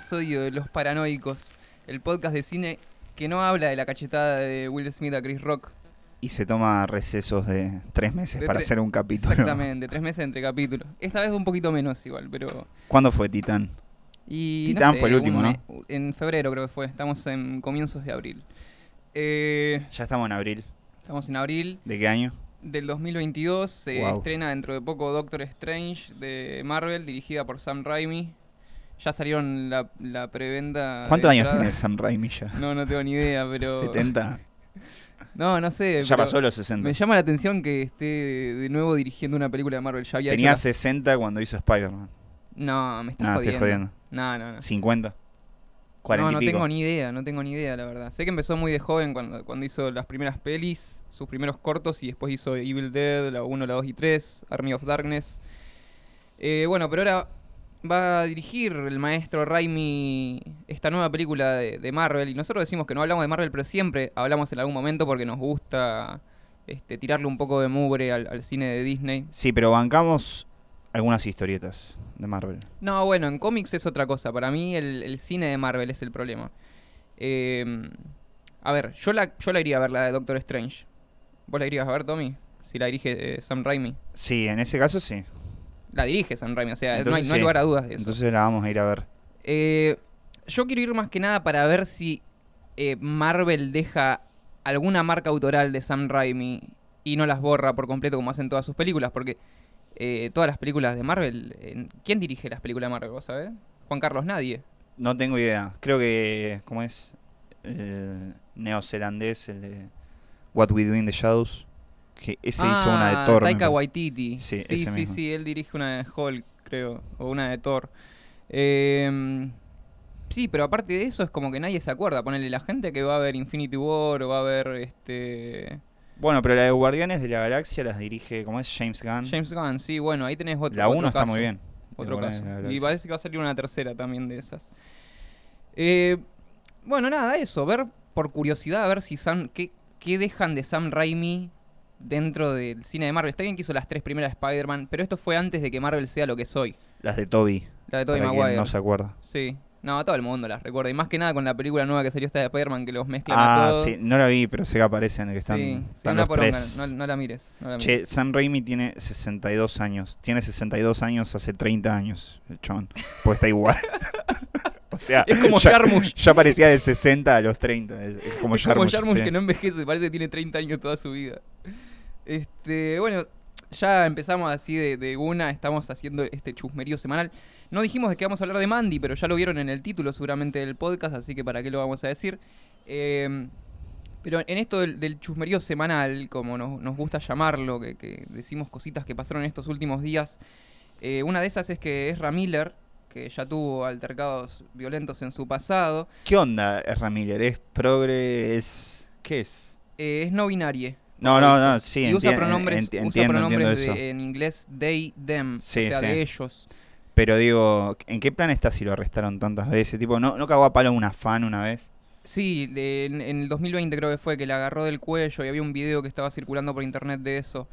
episodio de Los Paranoicos, el podcast de cine que no habla de la cachetada de Will Smith a Chris Rock. Y se toma recesos de tres meses De para tre- hacer un capítulo. Exactamente, tres meses entre capítulos. Esta vez un poquito menos igual, pero... ¿Cuándo fue Titán? Y, Titán sé, fue el último, un ¿no? En febrero creo que fue, estamos en comienzos de abril. Eh, Ya estamos en abril. estamos en abril ¿De qué año? del 2022, se Wow. estrena dentro de poco Doctor Strange de Marvel, dirigida por Sam Raimi. Ya salieron la, la preventa. ¿Cuántos años tiene Sam Raimi ya? No, no tengo ni idea, pero... ¿70? No, no sé. Ya pasó los 60. Me llama la atención que esté de nuevo dirigiendo una película de Marvel. Ya había Tenía hecho la- 60 cuando hizo Spider-Man. No, me estás No, jodiendo. estoy jodiendo. No, no, no. 50. 40 no, no tengo ni idea, no tengo ni idea, la verdad. Sé que empezó muy de joven cuando, cuando hizo las primeras pelis, sus primeros cortos, y después hizo Evil Dead, la 1, la 2 y 3, Army of Darkness. Eh, bueno, pero ahora va a dirigir el maestro Raimi esta nueva película de, de Marvel. Y nosotros decimos que no hablamos de Marvel, pero siempre hablamos en algún momento porque nos gusta este, tirarle un poco de mugre al, al cine de Disney. Sí, pero bancamos algunas historietas de Marvel. No, bueno, en cómics es otra cosa. Para mí el, el cine de Marvel es el problema. Eh, a ver, yo la, yo la iría a ver, la de Doctor Strange. ¿Vos la irías a ver, Tommy? Si la dirige eh, Sam Raimi. Sí, en ese caso sí. La dirige Sam Raimi, o sea, no hay, no lugar a dudas de eso. Entonces la vamos a ir a ver. Eh, yo quiero ir más que nada para ver si eh, Marvel deja alguna marca autoral de Sam Raimi y no las borra por completo como hacen todas sus películas, porque eh, todas las películas de Marvel, ¿quién dirige las películas de Marvel, vos sabés? Juan Carlos, nadie. No tengo idea. Creo que, ¿cómo es? El neozelandés, el de What We Do in the Shadows. Que ese hizo una de Ah, Thor. Taika. Waititi. Sí, sí, ese sí, mismo. sí, él dirige una de Hulk, creo, o una de Thor. Eh, sí, pero aparte de eso es como que nadie se acuerda. Ponerle la gente que va a ver Infinity War o va a ver este Bueno, pero la de Guardianes de la Galaxia las dirige, ¿cómo es? James Gunn. James Gunn. Sí, bueno, ahí tenés otro. la otro 1 está caso, muy bien. Otro caso. Y parece que va a salir una tercera también de esas. Eh, bueno, nada, eso. Ver por curiosidad, a ver si Sam. ¿qué, qué dejan de Sam Raimi dentro del cine de Marvel? Está bien que hizo las tres primeras Spider-Man, pero esto fue antes de que Marvel sea lo que soy. Las de Toby. La de Tobey para quien Maguire. no se acuerda. Sí. No, todo el mundo las recuerda. Y más que nada con la película nueva que salió esta de Spider-Man que los mezclan a Ah, todos. sí, no la vi, pero sé que aparecen, que están, sí, sí, están los poronga, tres. No, no la mires. no la mires. Che, Sam Raimi tiene 62 años. Tiene 62 años hace 30 años, el chabón. Pues está igual. o sea, Es como ya, Jarmusch. ya parecía de 60 a los 30. Es, es como Es como Jarmusch. Jarmusch sí. que no envejece, parece que tiene 30 años toda su vida. Este, bueno, ya empezamos así de, de una, estamos haciendo este chusmerío semanal. No dijimos de qué vamos a hablar de Mandy, pero ya lo vieron en el título seguramente del podcast, así que para qué lo vamos a decir. Eh, pero en esto del, del chusmerío semanal, como nos, nos gusta llamarlo, que, que decimos cositas que pasaron en estos últimos días, eh, una de esas es que Ezra Miller, que ya tuvo altercados violentos en su pasado, ¿Qué onda, Ezra Miller? ¿Es progre? ¿Es. ¿Qué es? eh, es no binario. No, no, no, sí, y usa pronombres, enti- usa entiendo, pronombres entiendo de- en inglés they, them, Sí, o sea, sí. de ellos. Pero digo, ¿en qué plan está si lo arrestaron tantas veces? Tipo, ¿no, no cagó a palo una fan una vez? Sí, en, en el 2020 creo que fue que le agarró del cuello y había un video que estaba circulando por internet de eso.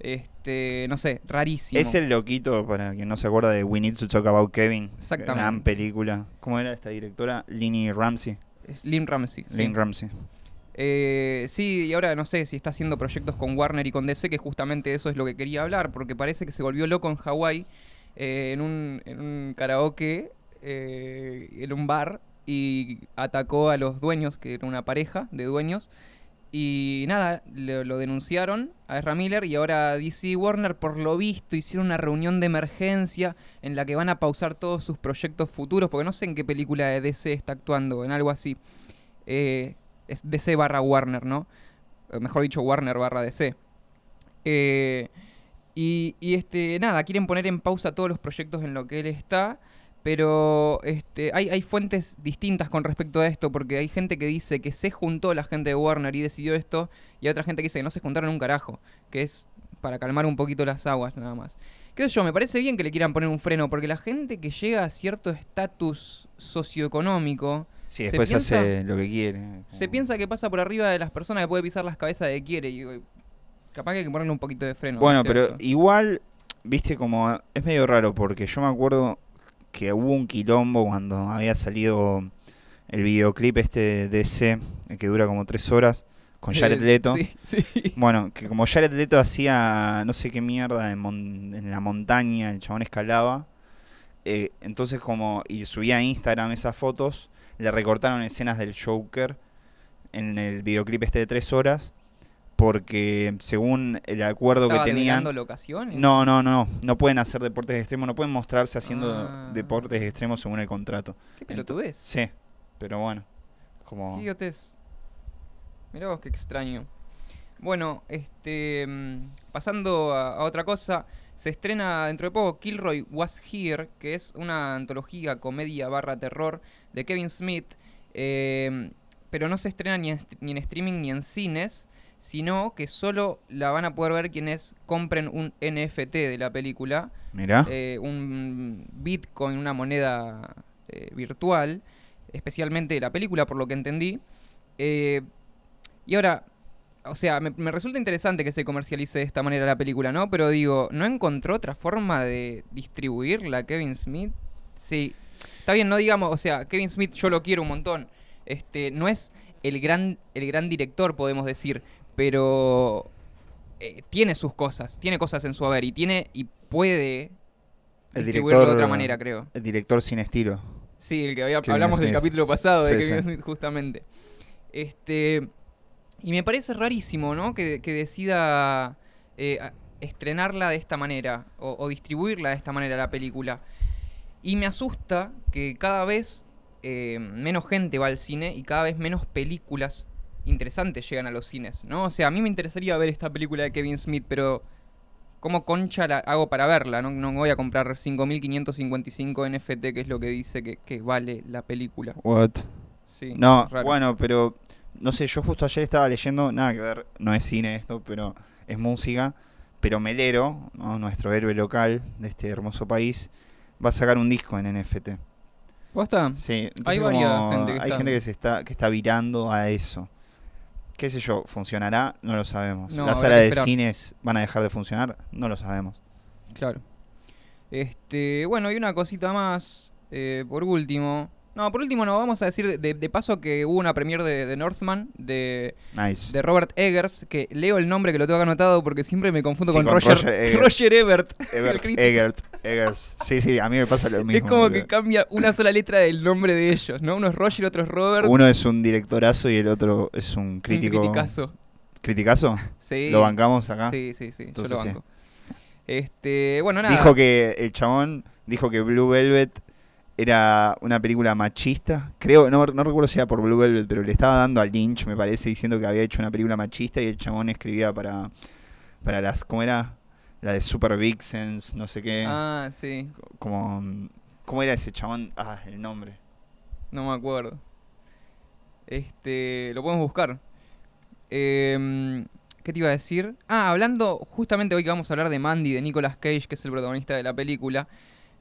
Este, no sé, rarísimo. Es el loquito, para quien no se acuerda, de We Need to Talk About Kevin. Exactamente. Gran película. ¿Cómo era esta directora? Lini Ramsey. Es Lynn Ramsey. sí. Lynn Ramsey. Eh, sí, y ahora no sé si está haciendo proyectos con Warner y con DC, que justamente eso es lo que quería hablar, porque parece que se volvió loco en Hawái eh, en, un, karaoke, eh, en un bar, y atacó a los dueños, que era una pareja de dueños, y nada, lo denunciaron a Ezra Miller y ahora DC Warner, por lo visto, hicieron una reunión de emergencia en la que van a pausar todos sus proyectos futuros, porque no sé en qué película de DC está actuando, en algo así. Eh, es DC barra Warner, ¿no? Eh, Mejor dicho, Warner barra DC. Eh, y, y, este, nada, quieren poner en pausa todos los proyectos en lo que él está. Pero este, hay, hay fuentes distintas con respecto a esto, porque hay gente que dice que se juntó la gente de Warner y decidió esto, y hay otra gente que dice que no se juntaron un carajo, que es para calmar un poquito las aguas nada más. ¿Qué sé yo? Me parece bien que le quieran poner un freno, porque la gente que llega a cierto estatus socioeconómico Sí, Se después piensa- hace lo que quiere. se piensa que pasa por arriba de las personas que puede pisar las cabezas de quiere. Y digo, capaz que hay que ponerle un poquito de freno. Bueno, pero Eso. igual, viste, como es medio raro porque yo me acuerdo que hubo un quilombo cuando había salido el videoclip este de el que dura como tres horas, con Jared Leto. Sí, sí. Bueno, que como Jared Leto hacía no sé qué mierda en, mon- en la montaña, el chabón escalaba. eh, entonces como, y subía a Instagram esas fotos, le recortaron escenas del Joker en el videoclip este de tres horas, porque según el acuerdo que ¿Estaba tenían... locaciones? No, no, no, no, pueden hacer deportes extremos, no pueden mostrarse haciendo Ah. deportes extremos según el contrato. Qué pelotudez. Sí, pero bueno, como... Idiotez. Mirá vos qué extraño. Bueno, este. mm, Pasando a, a otra cosa. Se estrena dentro de poco Kilroy Was Here, que es una antología, comedia barra terror de Kevin Smith. eh, pero no se estrena ni en, ni en streaming ni en cines, sino que solo la van a poder ver quienes compren un NFT de la película Mirá, eh, un Bitcoin, una moneda eh, virtual, especialmente de la película, por lo que entendí. Eh, y ahora, o sea, me, me resulta interesante que se comercialice de esta manera la película, ¿no? Pero digo, ¿no encontró otra forma de distribuirla Kevin Smith? Sí. Está bien, no digamos, o sea, Kevin Smith yo lo quiero un montón. Este, no es el gran, el gran director, podemos decir, pero eh, tiene sus cosas, tiene cosas en su haber y tiene y puede el distribuirlo director... de otra manera, creo. El director sin estilo. Sí, el que había- hablamos del capítulo pasado de Kevin sí. Smith, justamente. Este. Y me parece rarísimo, ¿no? Que, que decida eh, estrenarla de esta manera o, o distribuirla de esta manera la película. Y me asusta que cada vez eh, menos gente va al cine y cada vez menos películas interesantes llegan a los cines, ¿no? O sea, a mí me interesaría ver esta película de Kevin Smith, pero ¿cómo concha la hago para verla? No, no voy a comprar 5.555 NFT, que es lo que dice que, que vale la película. What? Sí, No, bueno, pero no sé, yo justo ayer estaba leyendo, nada que ver, no es cine esto, pero es música, pero Melero, ¿no? nuestro héroe local de este hermoso país, va a sacar un disco en NFT. ¿Posta? Sí, Hay varias gente que hay está- gente que se está que está virando a eso. ¿Qué sé yo? ¿Funcionará? No lo sabemos. No, ¿Las salas de cines van a dejar de funcionar? No lo sabemos. Claro. Este, bueno, y una cosita más, eh, por último. No, por último no, vamos a decir de, de paso que hubo una premiere de, de Northman, de, Nice. de Robert Eggers, que leo el nombre que lo tengo acá anotado porque siempre me confundo Sí, con, con Roger, Roger Ebert. Roger Ebert. Ebert, Eggers. Sí, sí, a mí me pasa lo mismo. es como que cambia una sola letra del nombre de ellos, ¿no? Uno es Roger, otro es Robert. Uno es un directorazo y el otro es un crítico. Un criticazo. ¿Criticazo? Sí. ¿Lo bancamos acá? Sí, sí, sí. Entonces yo lo sí. banco. Este, bueno, nada. Dijo que el chabón dijo que Blue Velvet era una película machista. Creo, no, no recuerdo si era por Blue Velvet, pero le estaba dando al Lynch, me parece, diciendo que había hecho una película machista y el chabón escribía para, para las, ¿cómo era? La de Super Vixens, no sé qué. Ah, sí. Como, ¿cómo era ese chabón? Ah, el nombre. No me acuerdo. Este, lo podemos buscar. Em, ¿Qué te iba a decir? Ah, hablando, justamente hoy que vamos a hablar de Mandy, de Nicolas Cage, que es el protagonista de la película.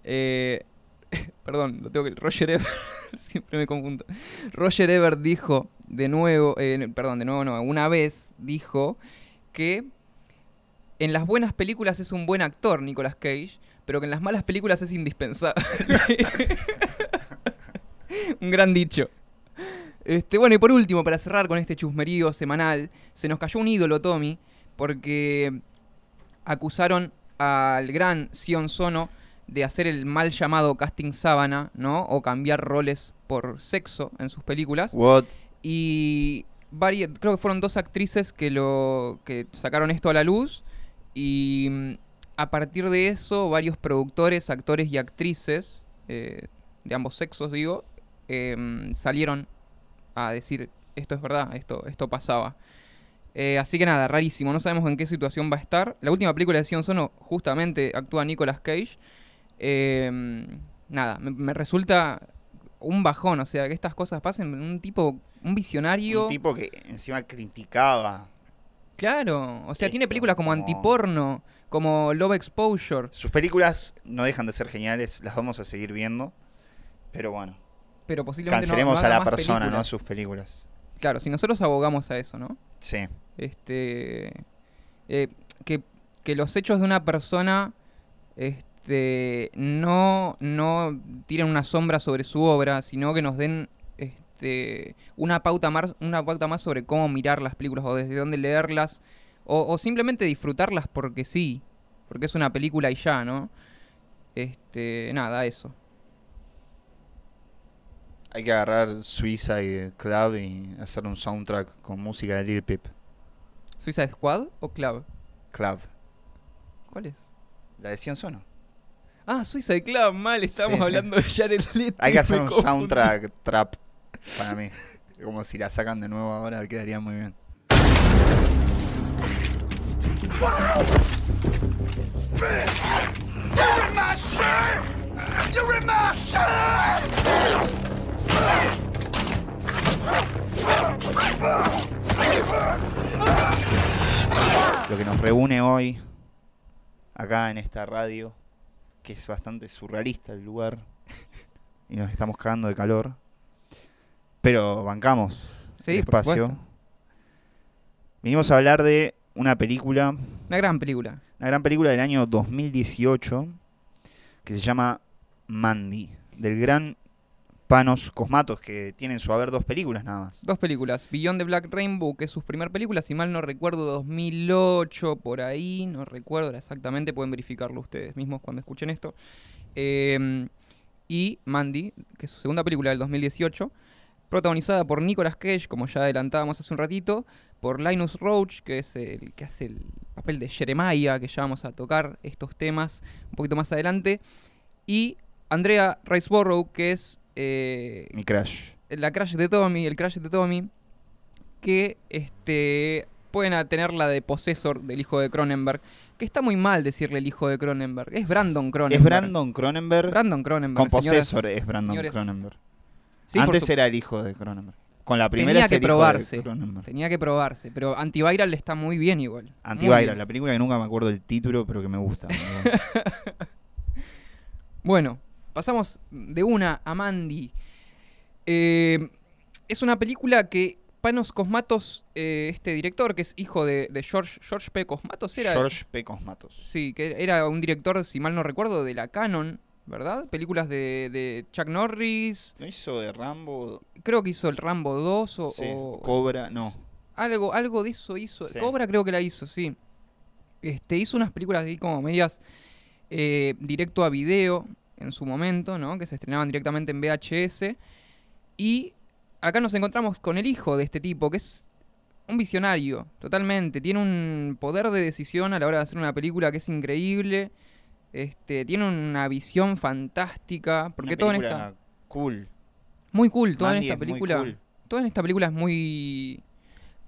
Eh, perdón, lo tengo que... Roger Ebert, siempre me confundo. Roger Ebert dijo, de nuevo, eh, perdón, de nuevo no, una vez dijo que en las buenas películas es un buen actor, Nicolas Cage, pero que en las malas películas es indispensable. un gran dicho. Este, bueno, y por último, para cerrar con este chusmerío semanal, se nos cayó un ídolo, Tommy, porque acusaron al gran Sion Sono de hacer el mal llamado casting sábana, ¿no? O cambiar roles por sexo en sus películas. What? Y varias, creo que fueron dos actrices que lo que sacaron esto a la luz y mm, a partir de eso varios productores, actores y actrices eh, de ambos sexos, digo, em, salieron a decir esto es verdad, esto esto pasaba. Eh, así que nada, rarísimo, no sabemos en qué situación va a estar. La última película de Sion Sono justamente actúa Nicolas Cage. Em, nada, me, me resulta un bajón, o sea, que estas cosas pasen. Un tipo, un visionario. Un tipo que encima criticaba. Claro, o sea, Esto, tiene películas como como- Antiporno, como Love Exposure. Sus películas no dejan de ser geniales, las vamos a seguir viendo. Pero bueno, Pero posiblemente no- cancelemos no a la persona, no a películas. sus películas. Claro, si nosotros abogamos a eso, ¿no? Sí. Este. eh, que, que los hechos de una persona. este, no, no tiren una sombra sobre su obra, sino que nos den este, una, pauta más, una pauta más sobre cómo mirar las películas o desde dónde leerlas, o, o simplemente disfrutarlas porque sí, porque es una película y ya, ¿no? Este, nada, eso. Hay que agarrar Suiza y Club y hacer un soundtrack con música de Lil Peep. ¿Suiza Squad o Club? Club. ¿Cuál es? La de Sion Sono. Ah, Suiza Club, mal, estamos Sí, sí. hablando de Jared Leto. Hay que hacer un soundtrack trap para mí. Como si la sacan de nuevo ahora quedaría muy bien. Lo que nos reúne hoy, acá en esta radio, que es bastante surrealista el lugar, y nos estamos cagando de calor, pero bancamos Sí, el espacio. supuesto. Vinimos a hablar de una película, Una gran película. una gran película del año 2018, que se llama Mandy, del gran Panos Cosmatos, que tiene en su haber dos películas nada más. Dos películas. Beyond the Black Rainbow, que es su primera película, si mal no recuerdo, 2008, por ahí, no recuerdo exactamente, pueden verificarlo ustedes mismos cuando escuchen esto. Eh, y Mandy, que es su segunda película del 2018, protagonizada por Nicolas Cage, como ya adelantábamos hace un ratito, por Linus Roach, que es el que hace el papel de Jeremiah, que ya vamos a tocar estos temas un poquito más adelante, y Andrea Riceborough, que es... eh, Mi crash. la Crash de Tommy, el Crash de Tommy, que este pueden tener la de Possessor del hijo de Cronenberg, que está muy mal decirle el hijo de Cronenberg, es Brandon Cronenberg. Es Brandon Cronenberg. Brandon Cronenberg. con señoras- Possessor es Brandon señores. Cronenberg. Sí, Antes su- era el hijo de Cronenberg. Con la primera tenía que probarse. Tenía que probarse, pero Antiviral está muy bien igual. Antiviral, bien. la película que nunca me acuerdo el título, pero que me gusta. Bueno, pasamos de una a Mandy. Eh, es una película que Panos Cosmatos, eh, este director, que es hijo de, de George, George P. Cosmatos, era. George P. Cosmatos. Sí, que era un director, si mal no recuerdo, de la Canon, ¿verdad? Películas de, de Chuck Norris. ¿No hizo de Rambo? Creo que hizo el Rambo 2 o, Sí, o- Cobra, no. algo, algo de eso hizo. Sí. Cobra creo que la hizo, sí. Este, hizo unas películas ahí como medias eh, directo a video en su momento, ¿no? Que se estrenaban directamente en VHS. Y acá nos encontramos con el hijo de este tipo, que es un visionario, totalmente. Tiene un poder de decisión a la hora de hacer una película que es increíble. Este, tiene una visión fantástica. Porque Una todo en esta. Cool. Muy cool, todo en esta es muy película cool. todo en esta película es muy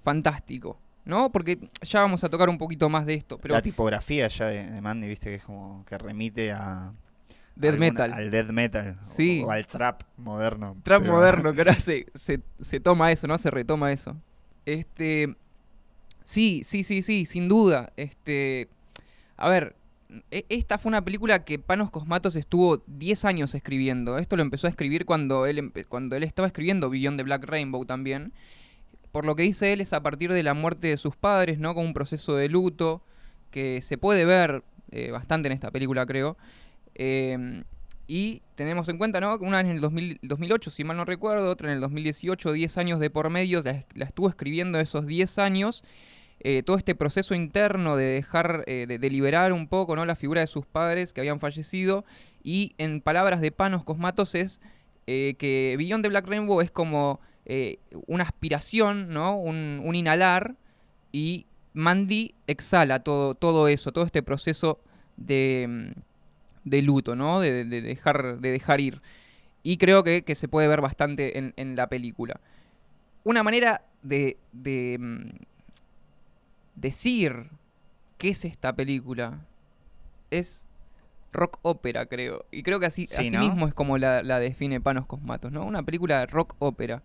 fantástico, ¿no? Porque ya vamos a tocar un poquito más de esto, pero La tipografía ya de, de Mandy, viste, que es como que remite a... death alguna- metal, Al death metal. Sí. O, al trap moderno. trap pero- moderno, que ahora se, se, se toma eso, ¿no? Se retoma eso. Este, sí, sí, sí, sí, sin duda. Este, a ver, e- esta fue una película que Panos Cosmatos estuvo 10 años escribiendo. Esto lo empezó a escribir cuando él, cuando él estaba escribiendo Beyond the Black Rainbow también. Por lo que dice él es a partir de la muerte de sus padres, ¿no? Con un proceso de luto que se puede ver eh, bastante en esta película, creo. Eh, y tenemos en cuenta, ¿no? Una en el 2000 2008, si mal no recuerdo, otra en el 2018, 10 años de por medio, la, estuvo escribiendo esos 10 años. eh, todo este proceso interno de dejar, eh, de, de liberar un poco, ¿no? La figura de sus padres que habían fallecido. Y en palabras de Panos Cosmatos es eh, que Beyond the Black Rainbow es como una aspiración, ¿no? Un, un inhalar. Y Mandy exhala todo, todo eso, todo este proceso de, mm, de luto, ¿no? De, de dejar, de dejar ir. Y creo que, que se puede ver bastante en, en la película. Una manera de, de mm, decir qué es esta película es rock ópera, creo. Y creo que así, Sí, así ¿no? mismo es como la, la define Panos Cosmatos, ¿no? Una película de rock ópera.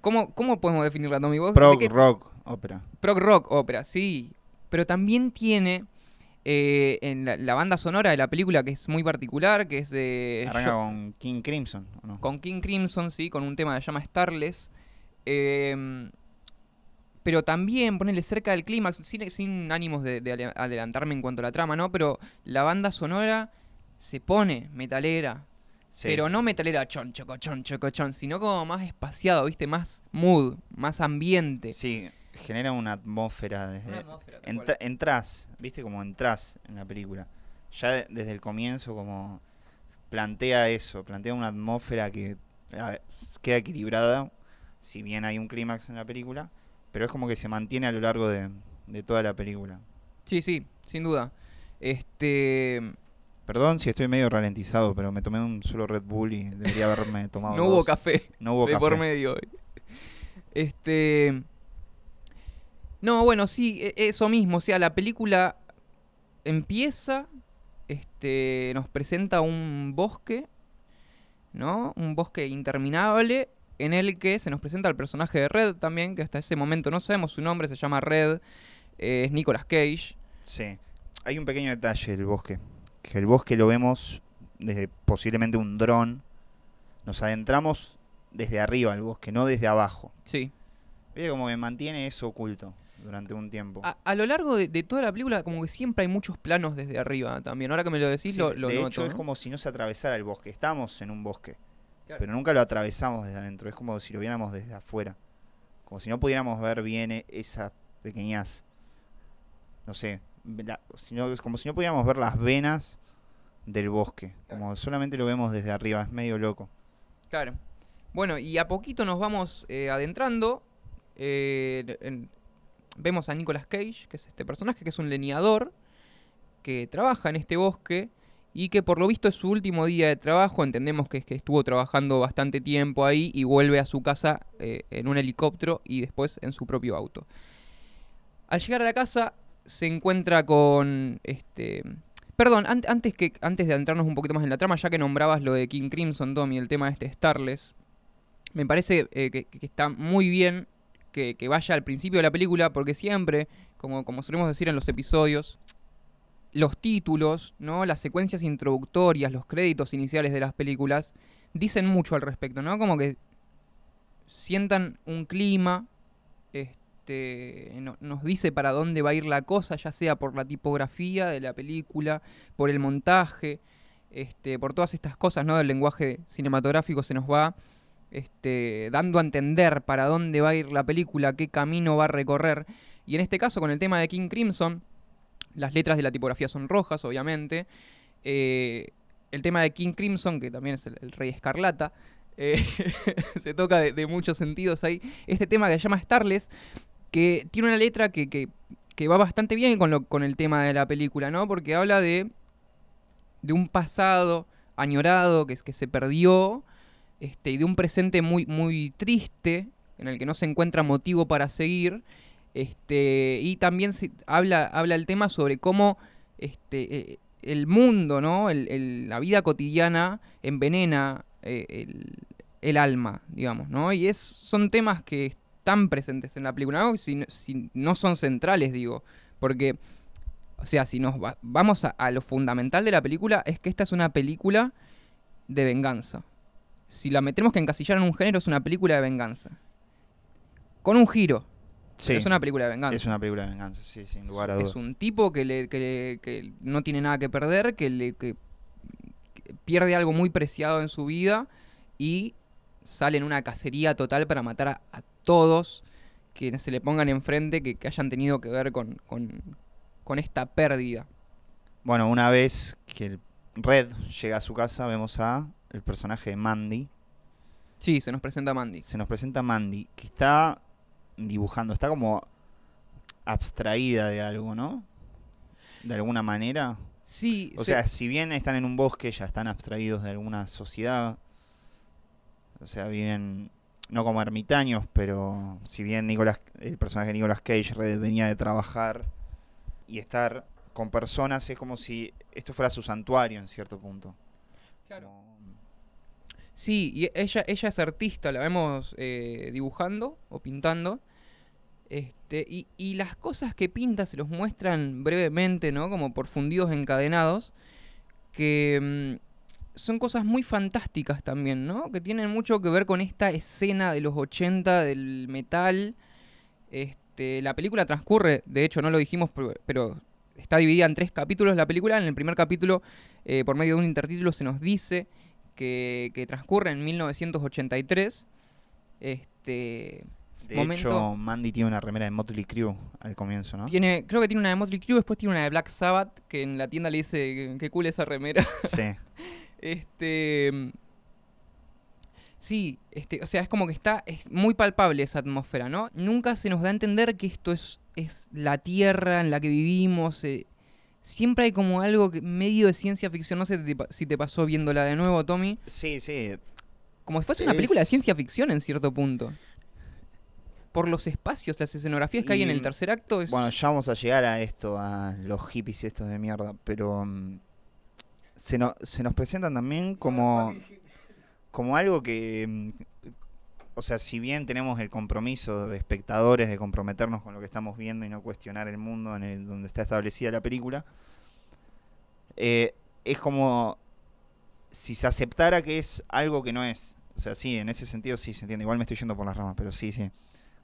¿Cómo, ¿Cómo podemos definirla, Tommy? ¿Vos de Prog qué- rock ópera. Prog rock ópera, sí. Pero también tiene eh, en la, la banda sonora de la película que es muy particular, que es de Arranca con King Crimson, ¿o no? con King Crimson, sí, con un tema que se llama Starless. Eh, pero también ponerle cerca del clímax, sin, sin ánimos de, adelantarme en cuanto a la trama, ¿no? Pero la banda sonora se pone metalera, Sí. pero no metalera chon, choco, chon, choco, chon, sino como más espaciado, ¿viste? Más mood, más ambiente. Sí, genera una atmósfera desde... Una atmósfera, Entra- entras, viste como entras en la película. Ya de- desde el comienzo como plantea eso, plantea una atmósfera que a- queda equilibrada, si bien hay un clímax en la película, pero es como que se mantiene a lo largo de, de toda la película. Sí, sí, sin duda. Este. Perdón si estoy medio ralentizado, pero me tomé un solo Red Bull y debería haberme tomado no hubo café. No hubo de café. por medio. Este. No, bueno, sí, e- eso mismo. O sea, la película empieza. Este. Nos presenta un bosque. ¿No? Un bosque interminable. En el que se nos presenta el personaje de Red también. Que hasta ese momento no sabemos su nombre. Se llama Red. eh, es Nicolas Cage. Sí. Hay un pequeño detalle del bosque. Que el bosque lo vemos desde posiblemente un dron. Nos adentramos desde arriba al bosque, no desde abajo. Sí. Viste como que mantiene eso oculto durante un tiempo. A, a lo largo de, de toda la película, como que siempre hay muchos planos desde arriba también. Ahora que me lo decís, Sí, lo, lo de noto. hecho, es como si no se atravesara el bosque. Estamos en un bosque, Claro. pero nunca lo atravesamos desde adentro. Es como si lo viéramos desde afuera. Como si no pudiéramos ver bien e- esas pequeñas. No sé. la- sino- es como si no pudiéramos ver las venas del bosque. Como solamente lo vemos desde arriba. Es medio loco. Claro. Bueno, y a poquito nos vamos eh, adentrando. eh, en- vemos a Nicolas Cage, que es este personaje, que es un leñador, que trabaja en este bosque y que por lo visto es su último día de trabajo. Entendemos que es que estuvo trabajando bastante tiempo ahí y vuelve a su casa eh, en un helicóptero y después en su propio auto. Al llegar a la casa se encuentra con este Perdón, an- antes, que, antes de adentrarnos un poquito más en la trama, ya que nombrabas lo de King Crimson, Tommy, el tema de este Starless, me parece eh, que está muy bien que, vaya al principio de la película, porque siempre, como, como solemos decir en los episodios, los títulos, ¿no? las secuencias introductorias, los créditos iniciales de las películas, dicen mucho al respecto, ¿no? Como que sientan un clima, este, no- nos dice para dónde va a ir la cosa, ya sea por la tipografía de la película, por el montaje, este, por todas estas cosas, ¿no? Del lenguaje cinematográfico se nos va este, dando a entender para dónde va a ir la película, qué camino va a recorrer. Y en este caso, con el tema de King Crimson, las letras de la tipografía son rojas, obviamente. Eh, el tema de King Crimson, que también es el, Rey Escarlata, eh, se toca de, muchos sentidos ahí. Este tema que se llama Starless, que tiene una letra que, que- va bastante bien con, lo, con el tema de la película, ¿no? Porque habla de, de un pasado añorado que, que se perdió este, y de un presente muy, muy triste en el que no se encuentra motivo para seguir. Este, y también habla, habla el tema sobre cómo este, eh, el mundo, ¿no? El- la vida cotidiana envenena eh, el, alma, digamos, ¿no? Y es, son temas que están presentes en la película, ¿no? Si, no- son centrales, digo, porque, o sea, si nos va- vamos a lo fundamental de la película, es que esta es una película de venganza. Si la metemos que encasillar en un género, es una película de venganza. Con un giro. Sí, Es una película de venganza. es una película de venganza, sí, sin lugar a Es dudas. un tipo que, le, que, le- que no tiene nada que perder, que, le, que pierde algo muy preciado en su vida y sale en una cacería total para matar a, a todos que se le pongan enfrente que, que hayan tenido que ver con, con- con esta pérdida. Bueno, una vez que el Red llega a su casa, vemos a el personaje de Mandy. Sí, se nos presenta Mandy. Se nos presenta Mandy, que está dibujando, está como abstraída de algo, ¿no? De alguna manera. Sí, O se- sea, si bien están en un bosque, ya están abstraídos de alguna sociedad. O sea, viven no como ermitaños, pero si bien Nicolas, el personaje de Nicolas Cage venía de trabajar y estar con personas, es como si esto fuera su santuario en cierto punto. Como- Sí, y ella, ella es artista, la vemos eh, dibujando o pintando. Este, y, y las cosas que pinta se los muestran brevemente, ¿no? Como por fundidos encadenados. Que mm, son cosas muy fantásticas también, ¿no? Que tienen mucho que ver con esta escena de los 80 del metal. Este, la película transcurre, de hecho no lo dijimos, pero, pero está dividida en tres capítulos la película. En el primer capítulo, eh, por medio de un intertítulo, se nos dice que, que transcurre en 1983. Este, De momento- hecho, Mandy tiene una remera de Motley Crue al comienzo, ¿no? tiene, creo que tiene una de Motley Crue, después tiene una de Black Sabbath, que en la tienda le dice que, que cool esa remera. Sí. Este. Sí, este, o sea, es como que está es muy palpable esa atmósfera, ¿no? Nunca se nos da a entender que esto es, es la tierra en la que vivimos. eh, siempre hay como algo que, medio de ciencia ficción. No sé si te pa- si te pasó viéndola de nuevo, Tommy. Sí, sí. Como si fuese una película de ciencia ficción en cierto punto. Por los espacios, las escenografías que hay en el tercer acto. Es... Bueno, ya vamos a llegar a esto, a los hippies estos de mierda, pero mm, se, no- se nos presentan también como, como algo que, mm, o sea, si bien tenemos el compromiso de espectadores de comprometernos con lo que estamos viendo y no cuestionar el mundo en el donde está establecida la película, eh, es como si se aceptara que es algo que no es. O sea, sí, en ese sentido sí se entiende. Igual me estoy yendo por las ramas, pero sí, sí,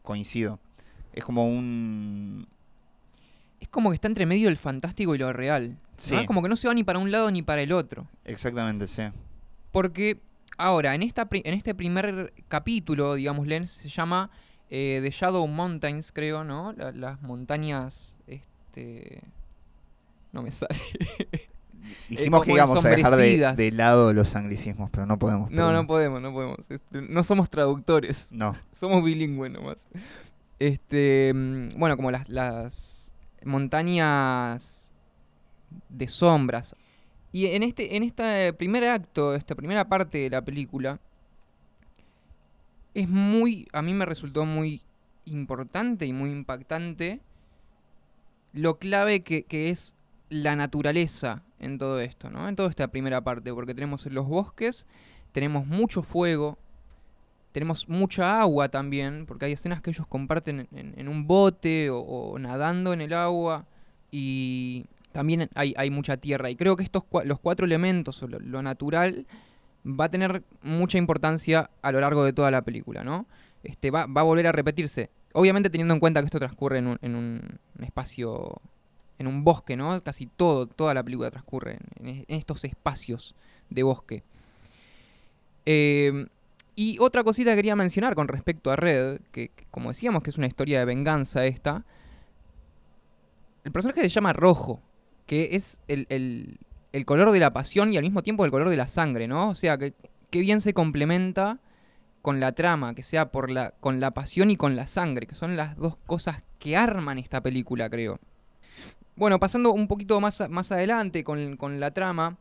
coincido. Es como un... es como que está entre medio del fantástico y lo real. Sí. Es como que no se va ni para un lado ni para el otro. Exactamente, sí. Porque ahora, en, esta, en este primer capítulo, digamos, Len, se llama eh, The Shadow Mountains, creo, ¿no? La- las montañas, este... No me sale. Dijimos como que íbamos a dejar de, lado los anglicismos, pero no podemos. no, pero- no podemos, no podemos. Este, no somos traductores. No, Somos bilingües nomás. Este, mm, bueno, como las, las montañas de sombras. Y en este, en este primer acto, esta primera parte de la película, es muy, a mí me resultó muy importante y muy impactante lo clave que, que es la naturaleza en todo esto, ¿no? En toda esta primera parte, porque tenemos los bosques, tenemos mucho fuego, tenemos mucha agua también, porque hay escenas que ellos comparten en, en- un bote o nadando en el agua y también hay, hay mucha tierra. Y creo que estos los cuatro elementos lo, lo natural va a tener mucha importancia a lo largo de toda la película, ¿no? Este, va, va a volver a repetirse. Obviamente teniendo en cuenta que esto transcurre en un, en un- espacio, en un bosque, ¿no? Casi todo, toda la película transcurre en, en es- en estos espacios de bosque. Eh, y otra cosita que quería mencionar con respecto a Red, que, que como decíamos que es una historia de venganza esta, el personaje se llama Rojo, que es el, el- color de la pasión y al mismo tiempo el color de la sangre, ¿no? O sea, que, bien se complementa con la trama, que sea por la, con la pasión y con la sangre, que son las dos cosas que arman esta película, creo. Bueno, pasando un poquito más, más adelante con, con la trama,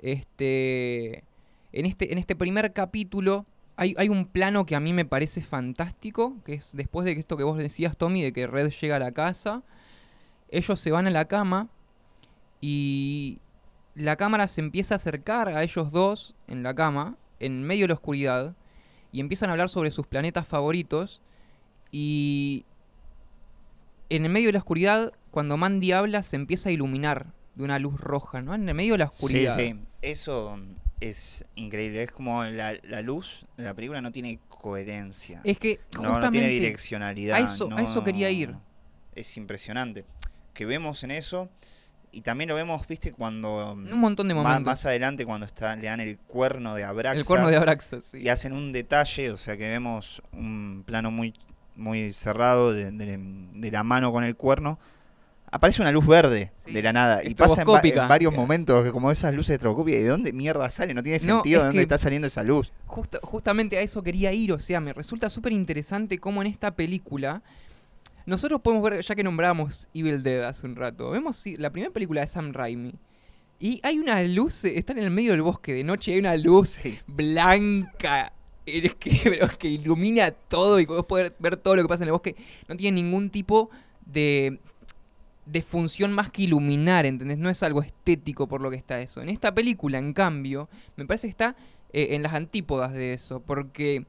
este, en, este, en este primer capítulo hay, hay un plano que a mí me parece fantástico, que es después de esto que vos decías, Tommy, de que Red llega a la casa, ellos se van a la cama y la cámara se empieza a acercar a ellos dos en la cama, en medio de la oscuridad, y empiezan a hablar sobre sus planetas favoritos y en el medio de la oscuridad, cuando Mandy habla, se empieza a iluminar de una luz roja, ¿no? En el medio de la sí, oscuridad. sí. Eso es increíble. Es como la, la luz de la película no tiene coherencia. Es que no, no tiene direccionalidad. a eso- a eso quería ir. Es impresionante. Que vemos en eso. Y también lo vemos, viste, cuando. en un montón de momentos. Más, adelante, cuando está, le dan el cuerno de Abraxa. el cuerno de Abraxas, sí. Y hacen un detalle, o sea que vemos un plano muy, muy cerrado de, de- de la mano con el cuerno. Aparece una luz verde Sí, de la nada y pasa en, va- estroboscópica. en varios momentos como esas luces estroboscópicas. ¿De dónde mierda sale? No tiene sentido de dónde está saliendo esa luz. Justa- justamente a eso quería ir, o sea, me resulta súper interesante cómo en esta película nosotros podemos ver, ya que nombramos Evil Dead hace un rato, vemos si- la primera película de Sam Raimi y hay una luz, eh, están en el medio del bosque de noche, hay una luz Sí. blanca es que, pero es que ilumina todo y podés poder ver todo lo que pasa en el bosque. No tiene ningún tipo de, de función más que iluminar, ¿entendés? No es algo estético por lo que está eso. En esta película, en cambio, me parece que está eh, en las antípodas de eso, porque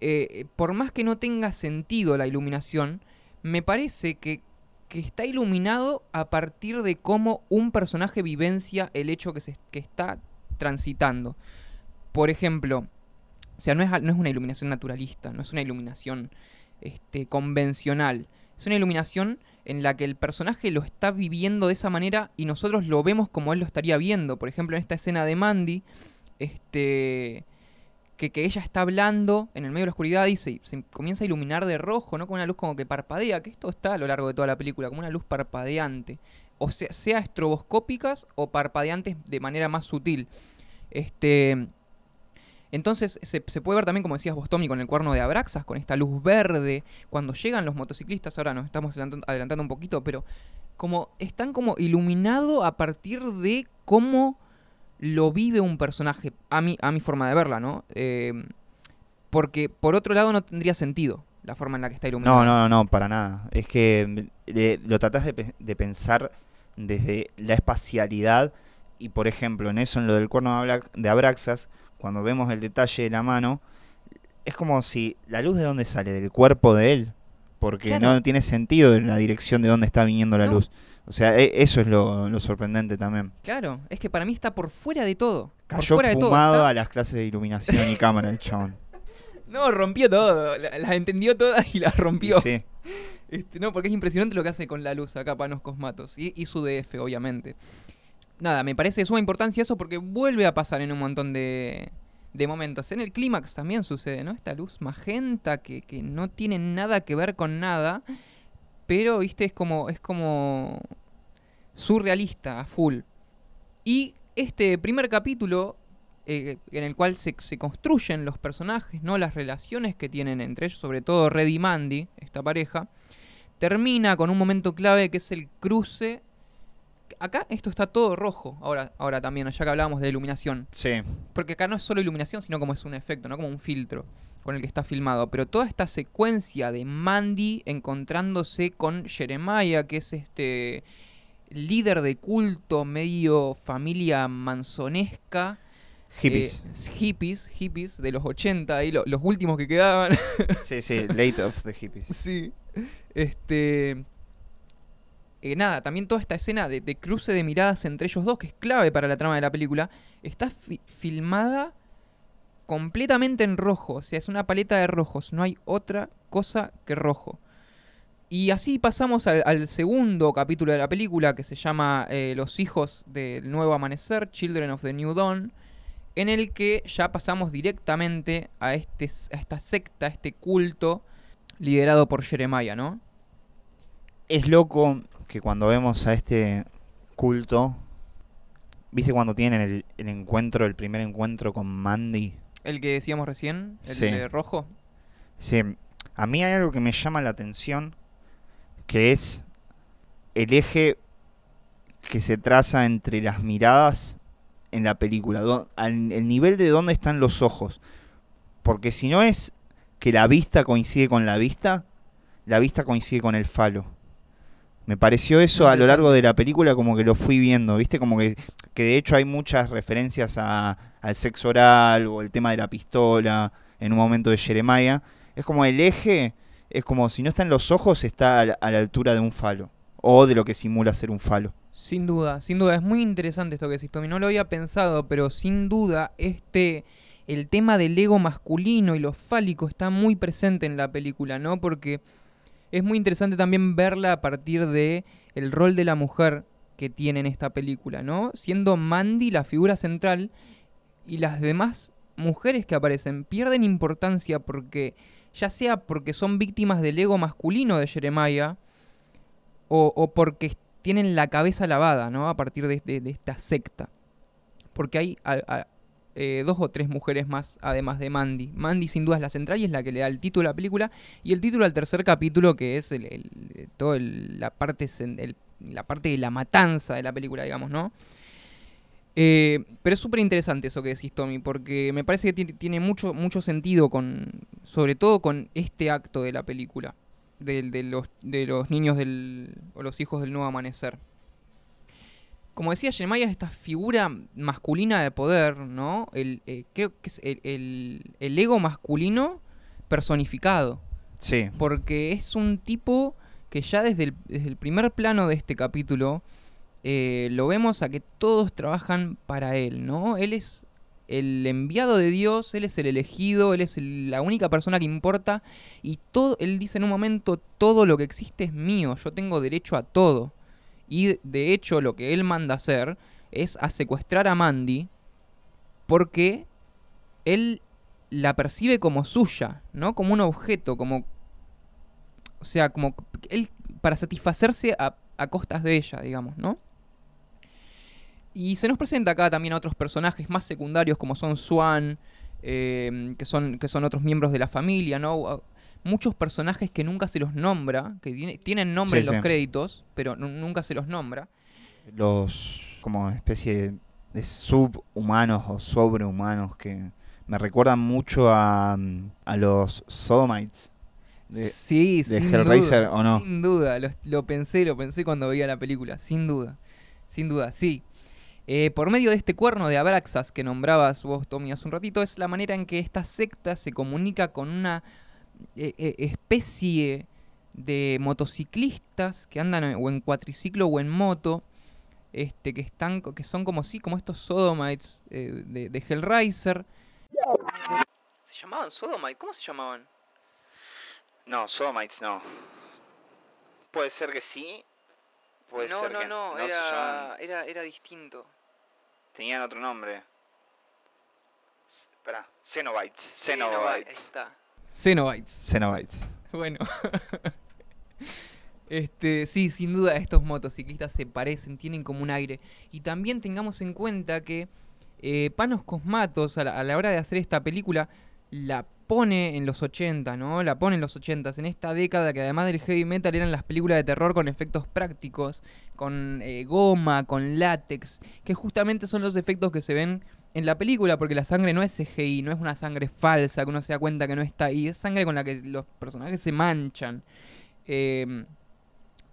eh, por más que no tenga sentido la iluminación, me parece que, que está iluminado a partir de cómo un personaje vivencia el hecho que, se, que está transitando. Por ejemplo, o sea, no es, no es una iluminación naturalista, no es una iluminación este, convencional. es una iluminación en la que el personaje lo está viviendo de esa manera y nosotros lo vemos como él lo estaría viendo. Por ejemplo, en esta escena de Mandy, este, que, ella está hablando en el medio de la oscuridad y se, comienza a iluminar de rojo, ¿no? Con una luz como que parpadea, que esto está a lo largo de toda la película, como una luz parpadeante. O sea, sea estroboscópicas o parpadeantes de manera más sutil. Este, entonces se, puede ver también, como decías vos, Tommy, con el cuerno de Abraxas, con esta luz verde. Cuando llegan los motociclistas, ahora nos estamos adelantan- adelantando un poquito, pero como están como iluminado a partir de cómo lo vive un personaje, a mi, a mi forma de verla, ¿no? Eh, porque por otro lado no tendría sentido la forma en la que está iluminado. No, no, no, para nada. Es que le- lo tratás de, de pensar desde la espacialidad y, por ejemplo, en eso, en lo del cuerno de Abra- de Abraxas, cuando vemos el detalle de la mano, es como si la luz de dónde sale, del cuerpo de él, porque Claro. no tiene sentido en la dirección de dónde está viniendo la No. luz. O sea, e- eso es lo, lo sorprendente también. Claro, es que para mí está por fuera de todo. por Cayó fuera de todo. fumado a las clases de iluminación y cámara el chabón. No, rompió todo. la- Las entendió todas y las rompió. Sí. Este, no, porque es impresionante lo que hace con la luz acá Panos Cosmatos. Y, y su DF, obviamente. Nada, me parece de suma importancia eso porque vuelve a pasar en un montón de, de momentos. En el clímax también sucede, ¿no? Esta luz magenta que, que no tiene nada que ver con nada. Pero, viste, es como. es como. surrealista a full. Y este primer capítulo. eh, en el cual se, se construyen los personajes, ¿no? Las relaciones que tienen entre ellos, sobre todo Red y Mandy, esta pareja, termina con un momento clave que es el cruce. Acá esto está todo rojo, ahora, ahora también, ya que hablábamos de iluminación. Sí. Porque acá no es solo iluminación, sino como es un efecto, ¿no? Como un filtro con el que está filmado. Pero toda esta secuencia de Mandy encontrándose con Jeremiah, que es este líder de culto, medio familia manzonesca. Hippies. eh, hippies, hippies de los 80, ahí lo- los últimos que quedaban. Sí, sí, late of the hippies. Sí. Este. eh, nada, también toda esta escena de, de cruce de miradas entre ellos dos, que es clave para la trama de la película, está fi- filmada completamente en rojo. O sea, es una paleta de rojos. No hay otra cosa que rojo. Y así pasamos al, segundo capítulo de la película, que se llama eh, Los hijos del nuevo amanecer, Children of the New Dawn, en el que ya pasamos directamente a, este, a esta secta, a este culto liderado por Jeremiah, ¿no? Es loco que cuando vemos a este culto, ¿viste cuando tienen el encuentro, el primer encuentro con Mandy? El que decíamos recién, el Sí. de rojo. Sí, a mí hay algo que me llama la atención, que es el eje que se traza entre las miradas en la película, do- al- el nivel de dónde están los ojos. Porque si no es que la vista coincide con la vista, la vista coincide con el falo. Me pareció eso a lo largo de la película como que lo fui viendo, ¿viste? Como que, que de hecho hay muchas referencias a- al sexo oral o el tema de la pistola en un momento de Jeremiah. Es como el eje, es como si no está en los ojos, está a la, a la altura de un falo. O de lo que simula ser un falo. Sin duda, sin duda. Es muy interesante esto que decís, Tommy. No lo había pensado, pero sin duda este... El tema del ego masculino y lo fálico está muy presente en la película, ¿no? Porque es muy interesante también verla a partir de el rol de la mujer que tiene en esta película, ¿no? Siendo Mandy la figura central y las demás mujeres que aparecen pierden importancia porque ya sea porque son víctimas del ego masculino de Jeremiah o, porque tienen la cabeza lavada, ¿no? A partir de, esta secta. Porque hay eh, dos o tres mujeres más, además de Mandy. Mandy sin duda es la central y es la que le da el título a la película. Y el título al tercer capítulo, que es el, todo la, parte, la parte de la matanza de la película, digamos, ¿no? Eh, pero es súper interesante eso que decís, Tommy, porque me parece que tiene, mucho, mucho sentido con. Sobre todo con este acto de la película. Del- de, los, de los niños del. o los hijos del nuevo amanecer. Como decía Jeremiah, es esta figura masculina de poder, ¿no? El, eh, creo que es el, el- el ego masculino personificado. Sí, Porque es un tipo que ya desde el, desde el primer plano de este capítulo eh, lo vemos a que todos trabajan para él, ¿no? Él es el enviado de Dios, él es el elegido, él es el- la única persona que importa y todo, él dice en un momento, todo lo que existe es mío, yo tengo derecho a todo. Y de hecho lo que él manda hacer es a secuestrar a Mandy porque él la percibe como suya, ¿no? Como un objeto, como... O sea, como él para satisfacerse a, a costas de ella, digamos, ¿no? Y se nos presenta acá también a otros personajes más secundarios como son Swan, eh, que, son, que son otros miembros de la familia, ¿no? Muchos personajes que nunca se los nombra, que tiene- tienen nombre Sí, en los sí. créditos, pero nu- nunca se los nombra. Los como especie de subhumanos o sobrehumanos que me recuerdan mucho a, mm, a los Sodomites. De- sí, de sin Hellraiser, duda, ¿o no? Sin duda, lo, lo pensé, lo pensé cuando veía la película, sin duda, sin duda, sí. Eh, por medio de este cuerno de Abraxas que nombrabas vos, Tommy, hace un ratito, es la manera en que esta secta se comunica con una eh, especie de motociclistas que andan o en cuatriciclo o en moto, este, que están, que son como sí, como estos sodomites eh, de, de Hellraiser. ¿Se llamaban sodomites? ¿Cómo se llamaban? No, Sodomites no. Puede ser que sí. Puede no, ser no, que no, era, llamaban- era, era distinto. Tenían otro nombre. Espera, Cenobites. Cenobites, Ahí está. Cenobites. Cenobites. Bueno. este, sí, sin duda estos motociclistas se parecen, tienen como un aire. Y también tengamos en cuenta que eh, Panos Cosmatos, a la, a la hora de hacer esta película, la pone en los 80, ¿no? La pone en los 80, en esta década que además del heavy metal eran las películas de terror con efectos prácticos, con eh, goma, con látex, que justamente son los efectos que se ven en la película, porque la sangre no es CGI, no es una sangre falsa, que uno se da cuenta que no está ahí, es sangre con la que los personajes se manchan. Eh,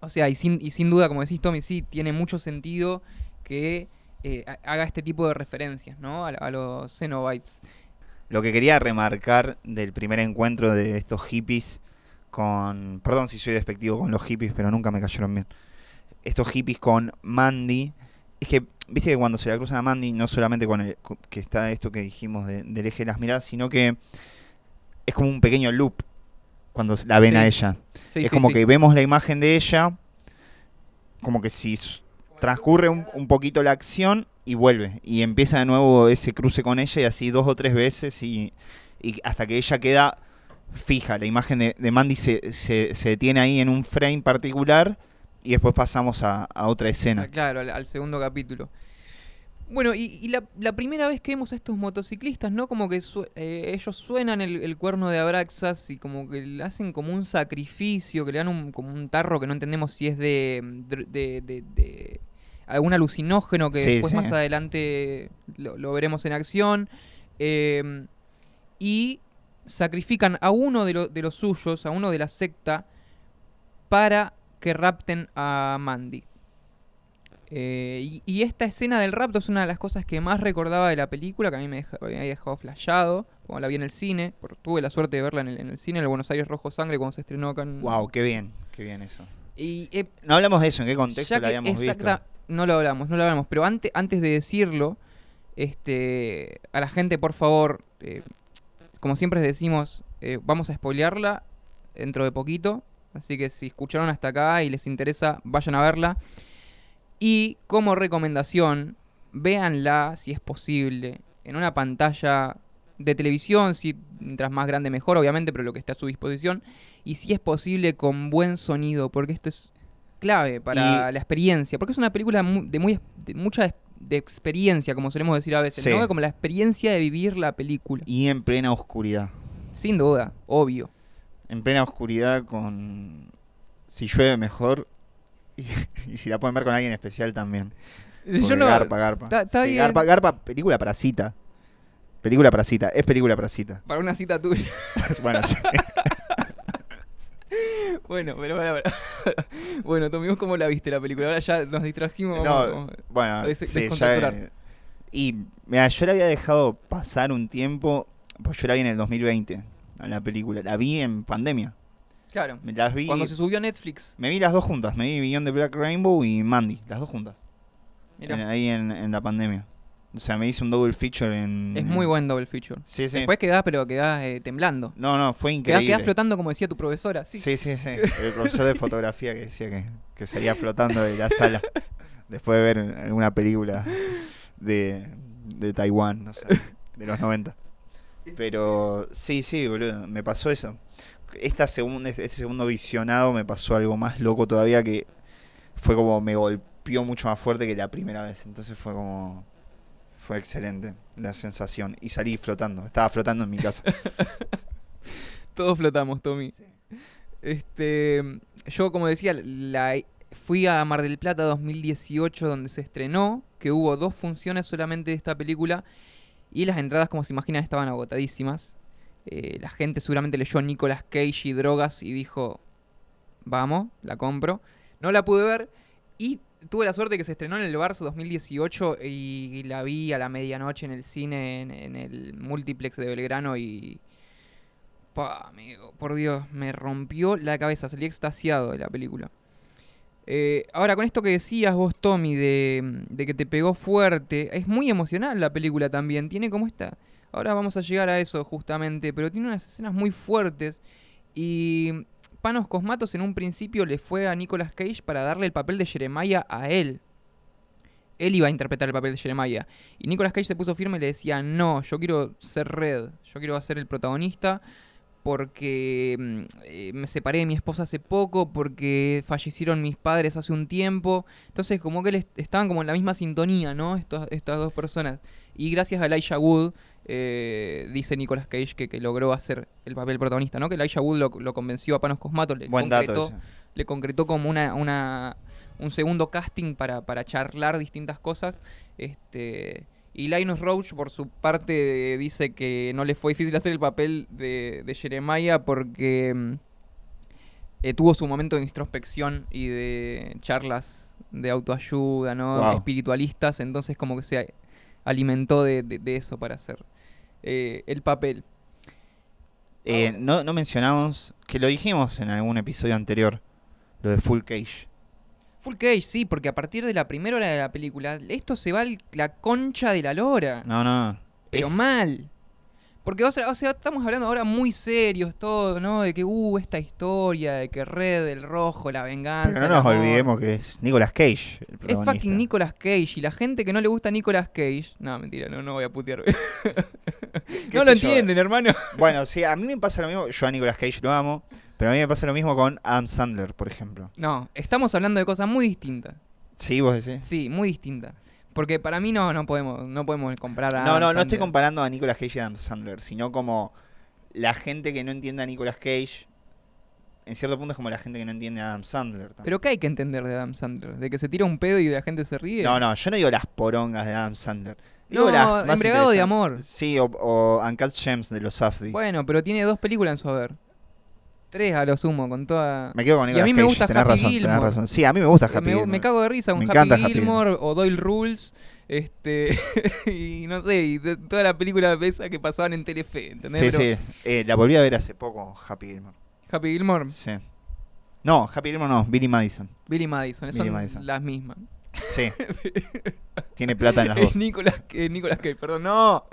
o sea, y sin, y sin duda, como decís Tommy, sí, tiene mucho sentido que eh, ha- haga este tipo de referencias, ¿no? A, a los Cenobites. Lo que quería remarcar del primer encuentro de estos hippies con. Perdón si soy despectivo con los hippies, pero nunca me cayeron bien. Estos hippies con Mandy. Es que, viste que cuando se la cruzan a Mandy, no solamente con el. que está esto que dijimos de- del eje de las miradas, sino que es como un pequeño loop cuando la ven Sí. a ella. Sí, es sí, como que vemos la imagen de ella, como que si transcurre un, un poquito la acción y vuelve. Y empieza de nuevo ese cruce con ella y así dos o tres veces y, y hasta que ella queda fija. La imagen de, de Mandy se, se, se detiene ahí en un frame particular y después pasamos a, a otra Ah, escena. claro, al, al segundo capítulo. Bueno, y, y la, la primera vez que vemos a estos motociclistas, ¿no? Como que su- eh, ellos suenan el, el cuerno de Abraxas y como que le hacen como un sacrificio, que le dan un, como un tarro que no entendemos si es de, de, de- de- de algún alucinógeno que Sí, después sí. más adelante lo, lo veremos en acción. Eh, y sacrifican a uno de, lo- de los suyos, a uno de la secta, para que rapten a Mandy. Eh, y, y esta escena del rapto es una de las cosas que más recordaba de la película, que a mí me, deja- me había dejado flashado cuando la vi en el cine. porque tuve la suerte de verla en el, en el cine, en el Buenos Aires Rojo Sangre, cuando se estrenó acá en... Wow, qué bien, qué bien eso. Y eh, No hablamos de eso, ¿en qué contexto la habíamos exacta- No lo hablamos, no lo hablamos. Pero antes, antes de decirlo, este, a la gente, por favor, eh, como siempre decimos, vamos a spoilearla dentro de poquito. Así que si escucharon hasta acá y les interesa, vayan a verla. Y como recomendación, véanla si es posible en una pantalla de televisión, si mientras más grande mejor, obviamente, pero lo que esté a su disposición. Y si es posible con buen sonido, porque esto es clave para Y- la experiencia, porque es una película de, muy, de mucha de, de experiencia, como solemos decir a veces, Sí. ¿no? Como la experiencia de vivir la película. Y en plena oscuridad. Sin duda, obvio. En plena oscuridad con... Si llueve mejor. Y, y si la pueden ver con alguien especial también. Yo no. Garpa, garpa. Sí, garpa, garpa, película para cita. Película para cita, es película para cita. Para una cita tuya. bueno, sí. bueno, pero bueno, bueno, Tommy, ¿vos cómo la viste la película? Ahora ya nos distrajimos. No, vamos- bueno, Des- sí, ya, eh, y mira, yo la había dejado pasar un tiempo, pues yo la vi en el 2020, a la película. La vi en pandemia. Claro. Me las vi. Cuando se subió a Netflix. Me vi las dos juntas, me vi Beyond the Black Rainbow y Mandy, las dos juntas. Mirá. en- ahí en, en la pandemia. O sea, me hice un double feature en... Es muy buen double feature. Sí, sí. Después quedás, pero quedás eh, temblando. No, no, fue Quedás, increíble. quedás flotando como decía tu profesora. Sí. Sí, sí, sí. El profesor de fotografía que decía que, que salía flotando de la sala después de ver alguna película de, de Taiwán, no sé, de los 90. Pero sí, sí, boludo, me pasó eso. Esta segunda, este segundo visionado me pasó algo más loco todavía que fue como me golpeó mucho más fuerte que la primera vez. Entonces fue como fue excelente la sensación y salí flotando, estaba flotando en mi casa. Todos flotamos, Tommy. Este, yo como decía, la, fui a Mar del Plata 2018 donde se estrenó, que hubo dos funciones solamente de esta película y las entradas, como se imaginan, estaban agotadísimas. Eh, la gente seguramente leyó Nicolas Cage y drogas y dijo, vamos, la compro. No la pude ver y tuve la suerte que se estrenó en el Barça 2018 y, la vi a la medianoche en el cine, en, en el multiplex de Belgrano y... Pa, amigo, por Dios, me rompió la cabeza, salí extasiado de la película. Eh, ahora, con esto que decías vos, Tommy, de, de, que te pegó fuerte, es muy emocional la película también. Tiene como esta. Ahora vamos a llegar a eso justamente, pero tiene unas escenas muy fuertes. Y Panos Cosmatos en un principio le fue a Nicolas Cage para darle el papel de Jeremiah a él. Él iba a interpretar el papel de Jeremiah. Y Nicolas Cage se puso firme y le decía, no, yo quiero ser Red, yo quiero ser el protagonista porque eh, me separé de mi esposa hace poco, porque fallecieron mis padres hace un tiempo. Entonces, como que estaban como en la misma sintonía, ¿no? Estos, estas dos personas. Y gracias a Elijah Wood, eh, dice Nicolas Cage que, que, logró hacer el papel protagonista, ¿no? Que Elijah Wood lo, lo convenció a Panos Cosmato, le Buen concretó, le concretó como una, una, un segundo casting para, para charlar distintas cosas. Este y Linus Roach, por su parte, dice que no le fue difícil hacer el papel de, de Jeremiah porque eh, tuvo su momento de introspección y de charlas de autoayuda, ¿no? Wow. Espiritualistas, entonces como que se alimentó de, de, de eso para hacer eh, el papel. Eh, no, no mencionamos, que lo dijimos en algún episodio anterior, lo de Full Cage. Full Cage, sí, porque a partir de la primera hora de la película, esto se va la concha de la lora. No, no. Pero es- mal. Porque, o sea, o sea, estamos hablando ahora muy serios todo, ¿no? De que, uh, esta historia, de que Red, el rojo, la venganza. Pero no nos olvidemos que es Nicolas Cage el Es protagonista. fucking Nicolas Cage. Y la gente que no le gusta Nicolas Cage. No, mentira, no, no voy a putear. ¿Qué no lo yo? entienden, hermano. Bueno, sí, a mí me pasa lo mismo. Yo a Nicolas Cage lo amo. Pero a mí me pasa lo mismo con Adam Sandler, por ejemplo. No, estamos hablando de cosas muy distintas. Sí, vos decís. Sí, muy distintas. Porque para mí no, no podemos, no podemos comparar a No, Adam no, no estoy comparando a Nicolas Cage y Adam Sandler, sino como la gente que no entiende a Nicolas Cage. En cierto punto es como la gente que no entiende a Adam Sandler. también. Pero ¿qué hay que entender de Adam Sandler? ¿De que se tira un pedo y la gente se ríe? No, no, yo no digo las porongas de Adam Sandler. Digo No, las más Embriagado de amor. Sí, o, o Uncut Gems de los Safdie. Bueno, pero tiene dos películas en su haber. Tres a lo sumo, con toda... me quedo con y a Nicolas mí me gusta tenés Happy razón, tenés Gilmore. razón. Sí, a mí me gusta Happy me, Gilmore. me cago de risa Me Happy Gilmore o Doyle Rules. Este, y no sé, y de- toda la película esa que pasaban en Telefe, ¿entendés? Sí, Pero sí. Eh, la volví a ver hace poco, Happy Gilmore. Happy Gilmore, Sí. No, Happy Gilmore no, Billy Madison. Billy Madison, Billy son Madison. las mismas. Sí. Tiene plata en las Es dos. Nicolas, eh, Nicolas Cage, perdón, no.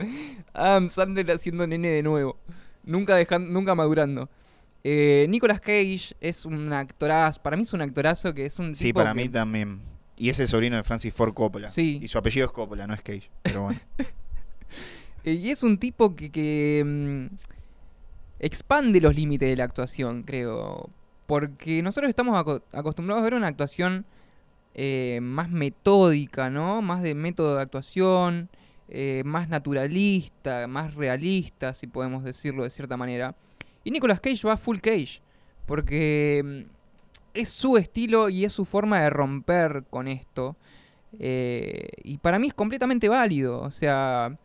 Adam Sandler haciendo nene de nuevo. Nunca dejando, nunca madurando. Eh, Nicolas Cage es un actorazo, para mí es un actorazo que es un Sí, tipo para que- mí también. Y es el sobrino de Francis Ford Coppola. Sí. Y su apellido es Coppola, no es Cage. Pero bueno. Y es un tipo que, que, mm, expande los límites de la actuación, creo. Porque nosotros estamos aco- acostumbrados a ver una actuación eh, más metódica, ¿no? Más de método de actuación, eh, más naturalista, más realista, si podemos decirlo de cierta manera. Y Nicolas Cage va full Cage. Porque mm, es su estilo y es su forma de romper con esto. Eh, y para mí es completamente válido. O sea,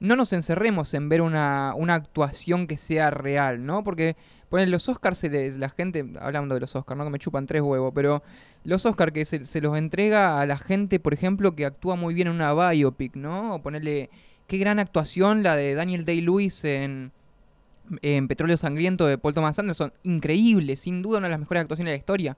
no nos encerremos en ver una, una actuación que sea real, ¿no? Porque ponen los Oscars, se les- la gente, hablando de los Oscars, ¿no? Que me chupan tres huevos, pero los Oscars que se, se los entrega a la gente, por ejemplo, que actúa muy bien en una biopic, ¿no? O ponerle, qué gran actuación la de Daniel Day-Lewis en, en Petróleo Sangriento de Paul Thomas Anderson. Increíble, sin duda una de las mejores actuaciones de la historia.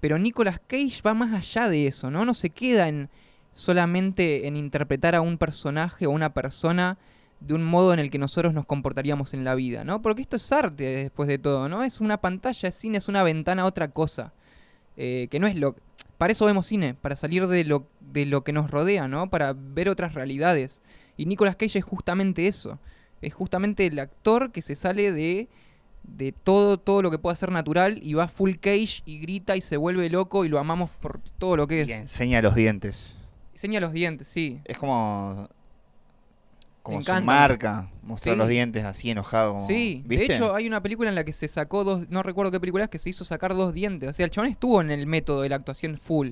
Pero Nicolas Cage va más allá de eso, ¿no? No se queda en solamente en interpretar a un personaje o una persona de un modo en el que nosotros nos comportaríamos en la vida, ¿no? Porque esto es arte después de todo, ¿no? Es una pantalla, es cine, es una ventana a otra cosa. Eh, que no es lo... Para eso vemos cine, para salir de lo, de lo que nos rodea, ¿no? Para ver otras realidades. Y Nicolas Cage es justamente eso. Es justamente el actor que se sale de, de todo, todo lo que pueda ser natural y va full Cage y grita y se vuelve loco y lo amamos por todo lo que es. Y enseña los dientes. Enseña los dientes, sí. Es como. Como su marca, mostrar Sí. los dientes así enojado. Como, Sí, ¿viste? de hecho hay una película en la que se sacó dos, no recuerdo qué película es, que se hizo sacar dos dientes. O sea, el chabón estuvo en el método de la actuación full.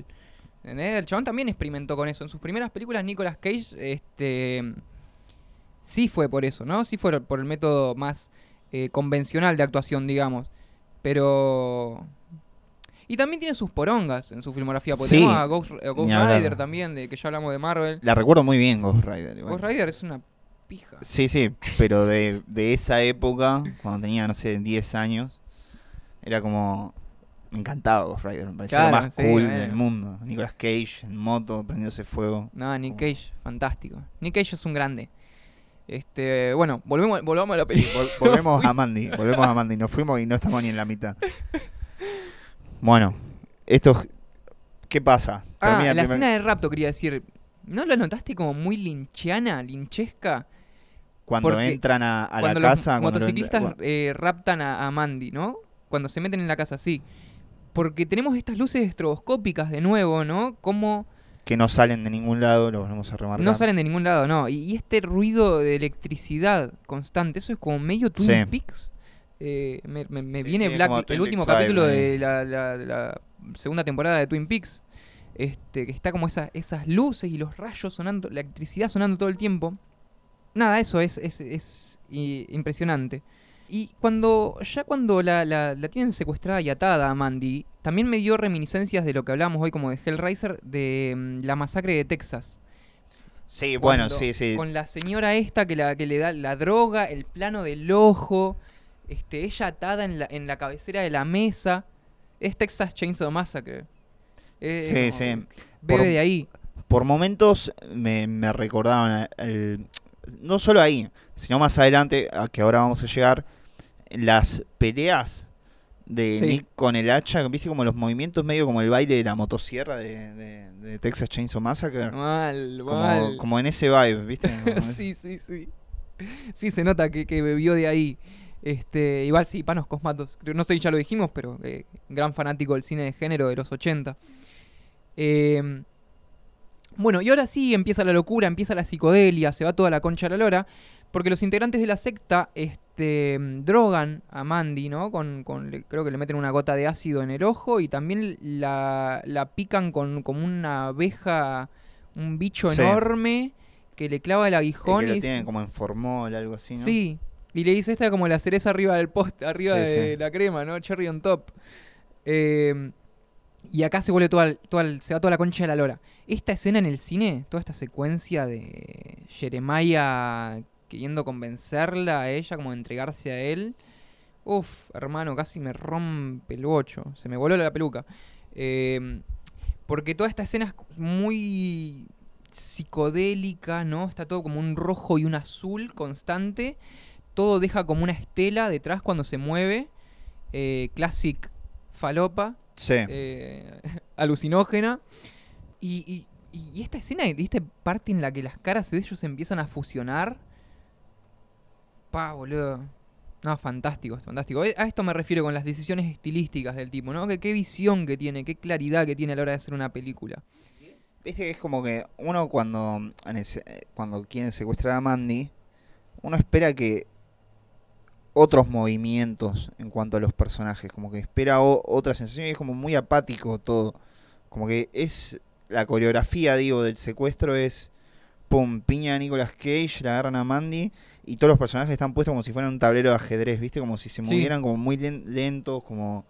¿entendés? El chabón también experimentó con eso. En sus primeras películas, Nicolas Cage, este, sí fue por eso, ¿no? Sí fue por el método más eh, convencional de actuación, digamos. Pero... Y también tiene sus porongas en su filmografía. Porque Sí, tenemos a Ghost, a Ghost. Rider también, de que ya hablamos de Marvel. La recuerdo muy bien, Ghost Rider. igual. Ghost Rider es una pija. Sí, sí, pero de, de esa época, cuando tenía, no sé, 10 años, era como. Me encantaba Ghost Rider, me parecía Claro, lo más sí, cool del mundo. Nicolas Cage en moto, prendiéndose fuego. No, Nick Como- Cage, fantástico. Nick Cage es un grande. Este, bueno, volvemos, volvamos a la Sí, película. vol- volvemos a Mandy, volvemos a Mandy. Nos fuimos y no estamos ni en la mitad. Bueno, esto. ¿Qué pasa? Ah, la primer- escena de rapto quería decir. ¿No lo notaste como muy linchana, linchesca? Cuando porque entran a, a la cuando casa. los motociclistas eh, raptan a, a Mandy, ¿no? Cuando se meten en la casa, sí. Porque tenemos estas luces estroboscópicas de nuevo, ¿no? Como que no salen de ningún lado, lo volvemos a remarcar. no salen de ningún lado, ¿no? Y, y este ruido de electricidad constante, eso es como medio Twin Sí. Peaks. Eh, me me- me Sí, viene sí, Black, el Twin último Peaks capítulo vibe, de eh. la, la- la segunda temporada de Twin Peaks. Este, que está como esa- esas luces y los rayos sonando, la electricidad sonando todo el tiempo. Nada, eso es, es, es i- impresionante. Y cuando ya cuando la, la- la tienen secuestrada y atada a Mandy, también me dio reminiscencias de lo que hablábamos hoy como de Hellraiser, de mm, la masacre de Texas. Sí, bueno, sí, sí. Con la señora esta que, la, que le da la droga, el plano del ojo, este, ella atada en la, en la cabecera de la mesa. Es Texas Chainsaw Massacre. Sí, sí. Bebe Por- de ahí. Por momentos me, me recordaron el- no solo ahí, sino más adelante, a que ahora vamos a llegar, las peleas de Sí. Nick con el hacha, viste como los movimientos medio como el baile de la motosierra de, de- de Texas Chainsaw Massacre. Mal, Como, mal. como en ese vibe, ¿viste? Sí, sí, sí. Sí, se nota que, que bebió de ahí. Este, igual sí, Panos Cosmatos. No sé si ya lo dijimos, pero eh, gran fanático del cine de género de los 80. Eh, bueno, y ahora sí empieza la locura, empieza la psicodelia, se va toda la concha a la lora. Porque los integrantes de la secta este, drogan a Mandy, ¿no? Con, con- le- creo que le meten una gota de ácido en el ojo y también la, la pican con como una abeja, un bicho Sí. enorme que le clava el el aguijón que lo y tienen como en formol, algo así, ¿no? Sí, y le dice esta como la cereza arriba del post, arriba Sí, de sí. la crema, ¿no? Cherry on top. Eh, y acá se vuelve toda, el- toda el- se va toda la concha de la lora. Esta escena en el cine, toda esta secuencia de Jeremiah queriendo convencerla a ella, como de entregarse a él. Uf, hermano, casi me rompe el bocho. Se me voló la peluca. Eh, porque toda esta escena es muy psicodélica, ¿no? Está todo como un rojo y un azul constante. Todo deja como una estela detrás cuando se mueve. Eh, classic falopa, Sí. eh, alucinógena. Y, y- y esta escena, esta parte en la que las caras de ellos empiezan a fusionar. Pa, boludo. No, fantástico, fantástico. Eh, A esto me refiero con las decisiones estilísticas del tipo, ¿no? Que qué visión que tiene, qué claridad que tiene a la hora de hacer una película. Viste que es como que uno cuando, eh, cuando quiere secuestrar a Mandy, uno espera que otros movimientos en cuanto a los personajes, como que espera otra sensación y es como muy apático todo. Como que es la coreografía, digo, del secuestro es pum, piña a Nicolas Cage, la agarran a Mandy y todos los personajes están puestos como si fueran un tablero de ajedrez, ¿viste? Como si se Sí. movieran como muy len- lentos, como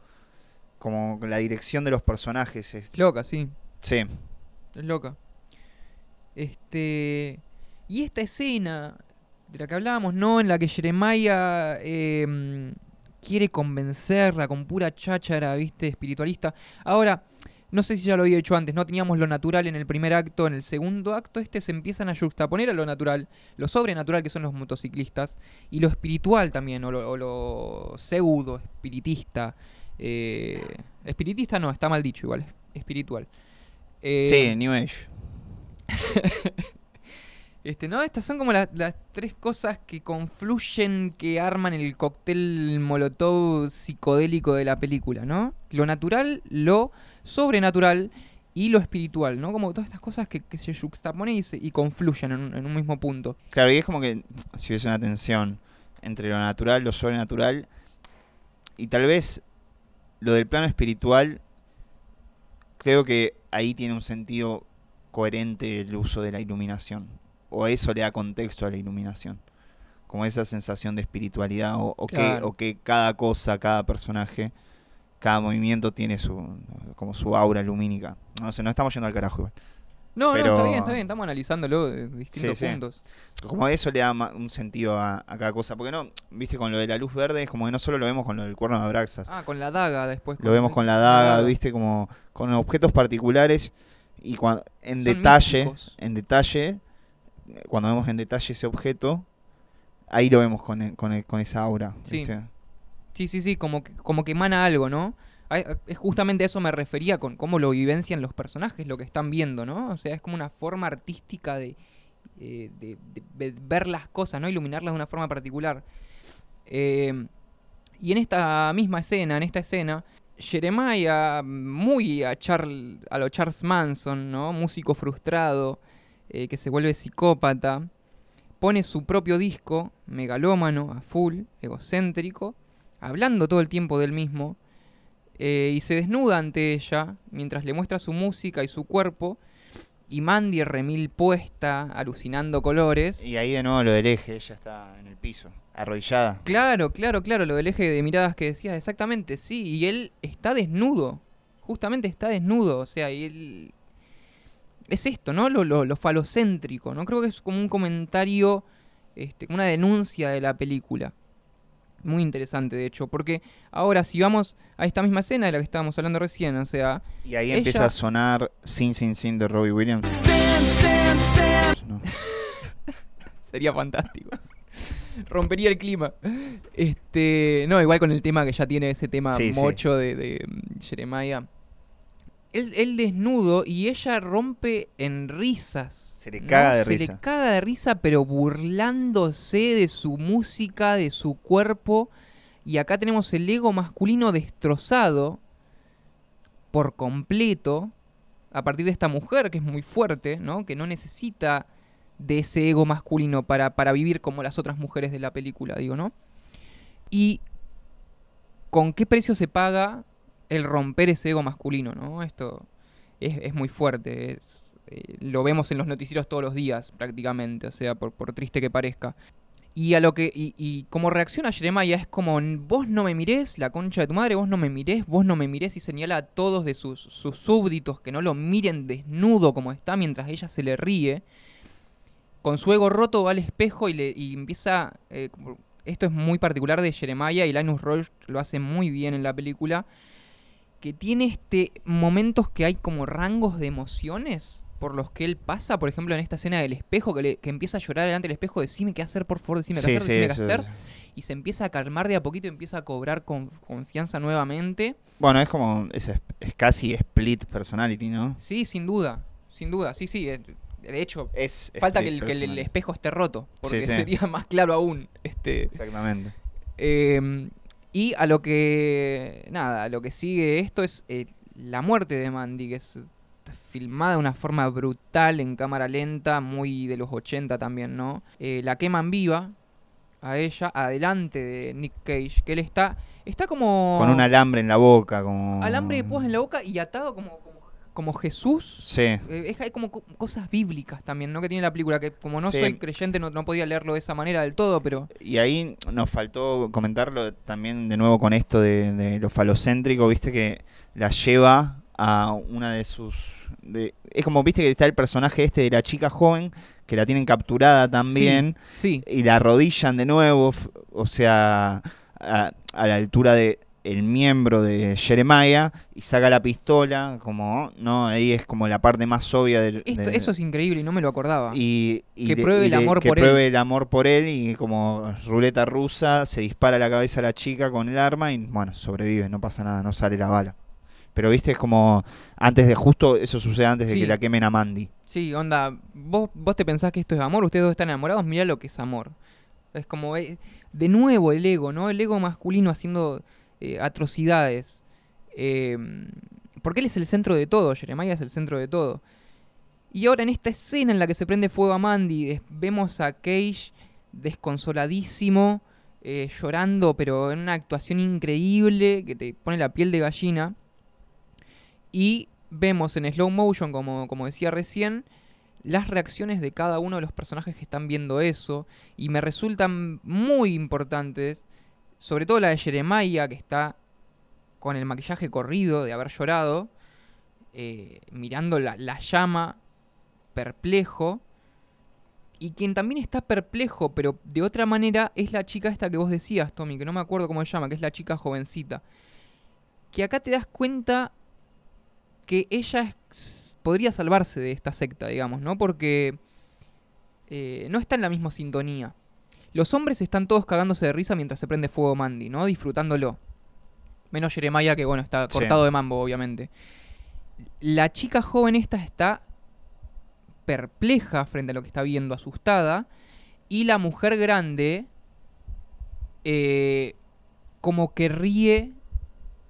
como la dirección de los personajes. es- Es loca, sí. sí. Es loca. Este. Y esta escena de la que hablábamos, ¿no? En la que Jeremiah eh, quiere convencerla con pura cháchara, ¿viste? Espiritualista. Ahora, no sé si ya lo había dicho antes, no teníamos lo natural en el primer acto, en el segundo acto este se empiezan a juxtaponer a lo natural, lo sobrenatural que son los motociclistas, y lo espiritual también, o lo, o lo pseudo espiritista. eh, espiritista no, está mal dicho igual, espiritual. Eh, sí, New Age. Este, no, estas son como la- las tres cosas que confluyen, que arman el cóctel molotov psicodélico de la película, ¿no? Lo natural, lo sobrenatural y lo espiritual, ¿no? Como todas estas cosas que, se juxtaponen y, y confluyen en un, en un mismo punto. Claro, y es como que si hubiese una tensión entre lo natural, lo sobrenatural, y tal vez lo del plano espiritual, creo que ahí tiene un sentido coherente el uso de la iluminación, o eso le da contexto a la iluminación, como esa sensación de espiritualidad, o, o que, Claro. o que cada cosa, cada personaje, cada movimiento tiene su como su aura lumínica. No sé, no estamos yendo al carajo igual. No, Pero- no, está bien, está bien, estamos analizándolo de distintos Sí, sí. puntos. Como eso le da un sentido a, a cada cosa. Porque no, viste, con lo de la luz verde es como que no solo lo vemos con lo del cuerno de Abraxas. Ah, con la daga después. lo vemos con la daga, viste, como con objetos particulares y cuando, en Son detalle, místicos. en detalle, cuando vemos en detalle ese objeto, ahí lo vemos con, el- con, el- con esa aura. Sí. ¿viste? Sí, sí, sí, como que, como que emana algo, ¿no? Es justamente a eso me refería con cómo lo vivencian los personajes, lo que están viendo, ¿no? O sea, es como una forma artística de, eh, de- de- de ver las cosas, ¿no? Iluminarlas de una forma particular. Eh, y en esta misma escena, en esta escena, Jeremiah, muy a, Charl- a lo Charles Manson, ¿no? Músico frustrado, eh, que se vuelve psicópata, pone su propio disco, megalómano, a full, egocéntrico, hablando todo el tiempo del mismo, eh, y se desnuda ante ella mientras le muestra su música y su cuerpo, y Mandy remil puesta, alucinando colores. Y ahí de nuevo lo del eje, ella está en el piso, arrodillada. Claro, claro, claro, lo del eje de miradas que decías, exactamente, sí, y él está desnudo, justamente está desnudo, o sea, y él... Es esto, ¿no? Lo, lo, lo falocéntrico, ¿no? Creo que es como un comentario, este, una denuncia de la película. Muy interesante, de hecho, porque ahora si vamos a esta misma escena de la que estábamos hablando recién, o sea, Y ahí Ella- empieza a sonar Sin Sin Sin de Robbie Williams. No. Sería fantástico. Rompería el clima. Este, no, igual con el tema que ya tiene ese tema Sí, sí. mocho de, de mm, Jeremiah. Él, él desnudo y ella rompe en risas. Se le caga de Se risa. le caga de risa, pero burlándose de su música, de su cuerpo. Y acá tenemos el ego masculino destrozado por completo a partir de esta mujer que es muy fuerte, ¿no? Que no necesita de ese ego masculino para, para vivir como las otras mujeres de la película, digo, ¿no? Y con qué precio se paga el romper ese ego masculino, ¿no? Esto es, es muy fuerte, es- eh, lo vemos en los noticieros todos los días prácticamente, o sea, por, triste que parezca. Y a lo que y, como reacciona Jeremiah es como vos no me mirés, la concha de tu madre, vos no me mirés, vos no me mirés y señala a todos de sus, sus súbditos que no lo miren desnudo como está mientras ella se le ríe. Con su ego roto va al espejo y, le, y empieza... eh, esto es muy particular de Jeremiah y Linus Roche lo hace muy bien en la película. Que tiene este momentos que hay como rangos de emociones por los que él pasa. Por ejemplo, en esta escena del espejo, que, le- que empieza a llorar delante del espejo. Decime qué hacer, por favor, decime qué Sí, hacer, sí, decime qué hacer. Y se empieza a calmar de a poquito y empieza a cobrar con- confianza nuevamente. Bueno, es como. Es, es casi split personality, ¿no? Sí, sin duda. Sin duda, sí, sí. eh, De hecho, Es falta que el, que espejo esté roto. Porque sí. sería más claro aún. Este. Exactamente. Eh, y a lo que. Nada, a lo que sigue esto es eh, la muerte de Mandy, que es filmada de una forma brutal en cámara lenta, muy de los 80 también, ¿no? Eh, la queman viva a ella, adelante de Nick Cage, que él está. Está como. Con un alambre en la boca, como. alambre de púas en la boca y atado como, como, como Jesús. Sí. Eh, es- hay como co- cosas bíblicas también, ¿no? Que tiene la película, que como no Sí. soy creyente no, no podía leerlo de esa manera del todo, pero... Y ahí nos faltó comentarlo también de nuevo con esto de, de lo falocéntrico, viste que la lleva a una de sus... de- es como, viste que está el personaje este de la chica joven, que la tienen capturada también, Sí, y la arrodillan de nuevo, o sea, a, a la altura de, el miembro de Jeremiah y saca la pistola, como, ¿no? Ahí es como la parte más obvia del... Esto- del- eso es increíble y no me lo acordaba. y, y Que le- pruebe y el le- amor que por él. pruebe el amor por él y como ruleta rusa se dispara a la cabeza a la chica con el arma y bueno, sobrevive, no pasa nada, no sale la bala. Pero viste, es como antes de justo, eso sucede antes de que la quemen a Mandy. Sí, onda, vos, vos te pensás que esto es amor, ustedes dos están enamorados, mirá lo que es amor. Es como, eh, de nuevo el ego, ¿no? El ego masculino haciendo eh, atrocidades. Eh, porque él es el centro de todo, Jeremiah es el centro de todo. Y ahora en esta escena en la que se prende fuego a Mandy, vemos a Cage desconsoladísimo, eh, llorando, pero en una actuación increíble que te pone la piel de gallina. Y vemos en slow motion, como, como decía recién, las reacciones de cada uno de los personajes que están viendo eso. Y me resultan muy importantes, sobre todo la de Jeremiah, que está con el maquillaje corrido de haber llorado, eh, mirando la, la llama, perplejo. Y quien también está perplejo, pero de otra manera, es la chica esta que vos decías, Tommy, que no me acuerdo cómo se llama, que es la chica jovencita. Que acá te das cuenta que ella podría salvarse de esta secta, digamos, ¿no? Porque eh, no está en la misma sintonía. Los hombres están todos cagándose de risa mientras se prende fuego Mandy, ¿no? Disfrutándolo. Menos Jeremiah, que bueno, está Sí. cortado de mambo, obviamente. La chica joven esta está perpleja frente a lo que está viendo, asustada. Y la mujer grande, eh, como que ríe,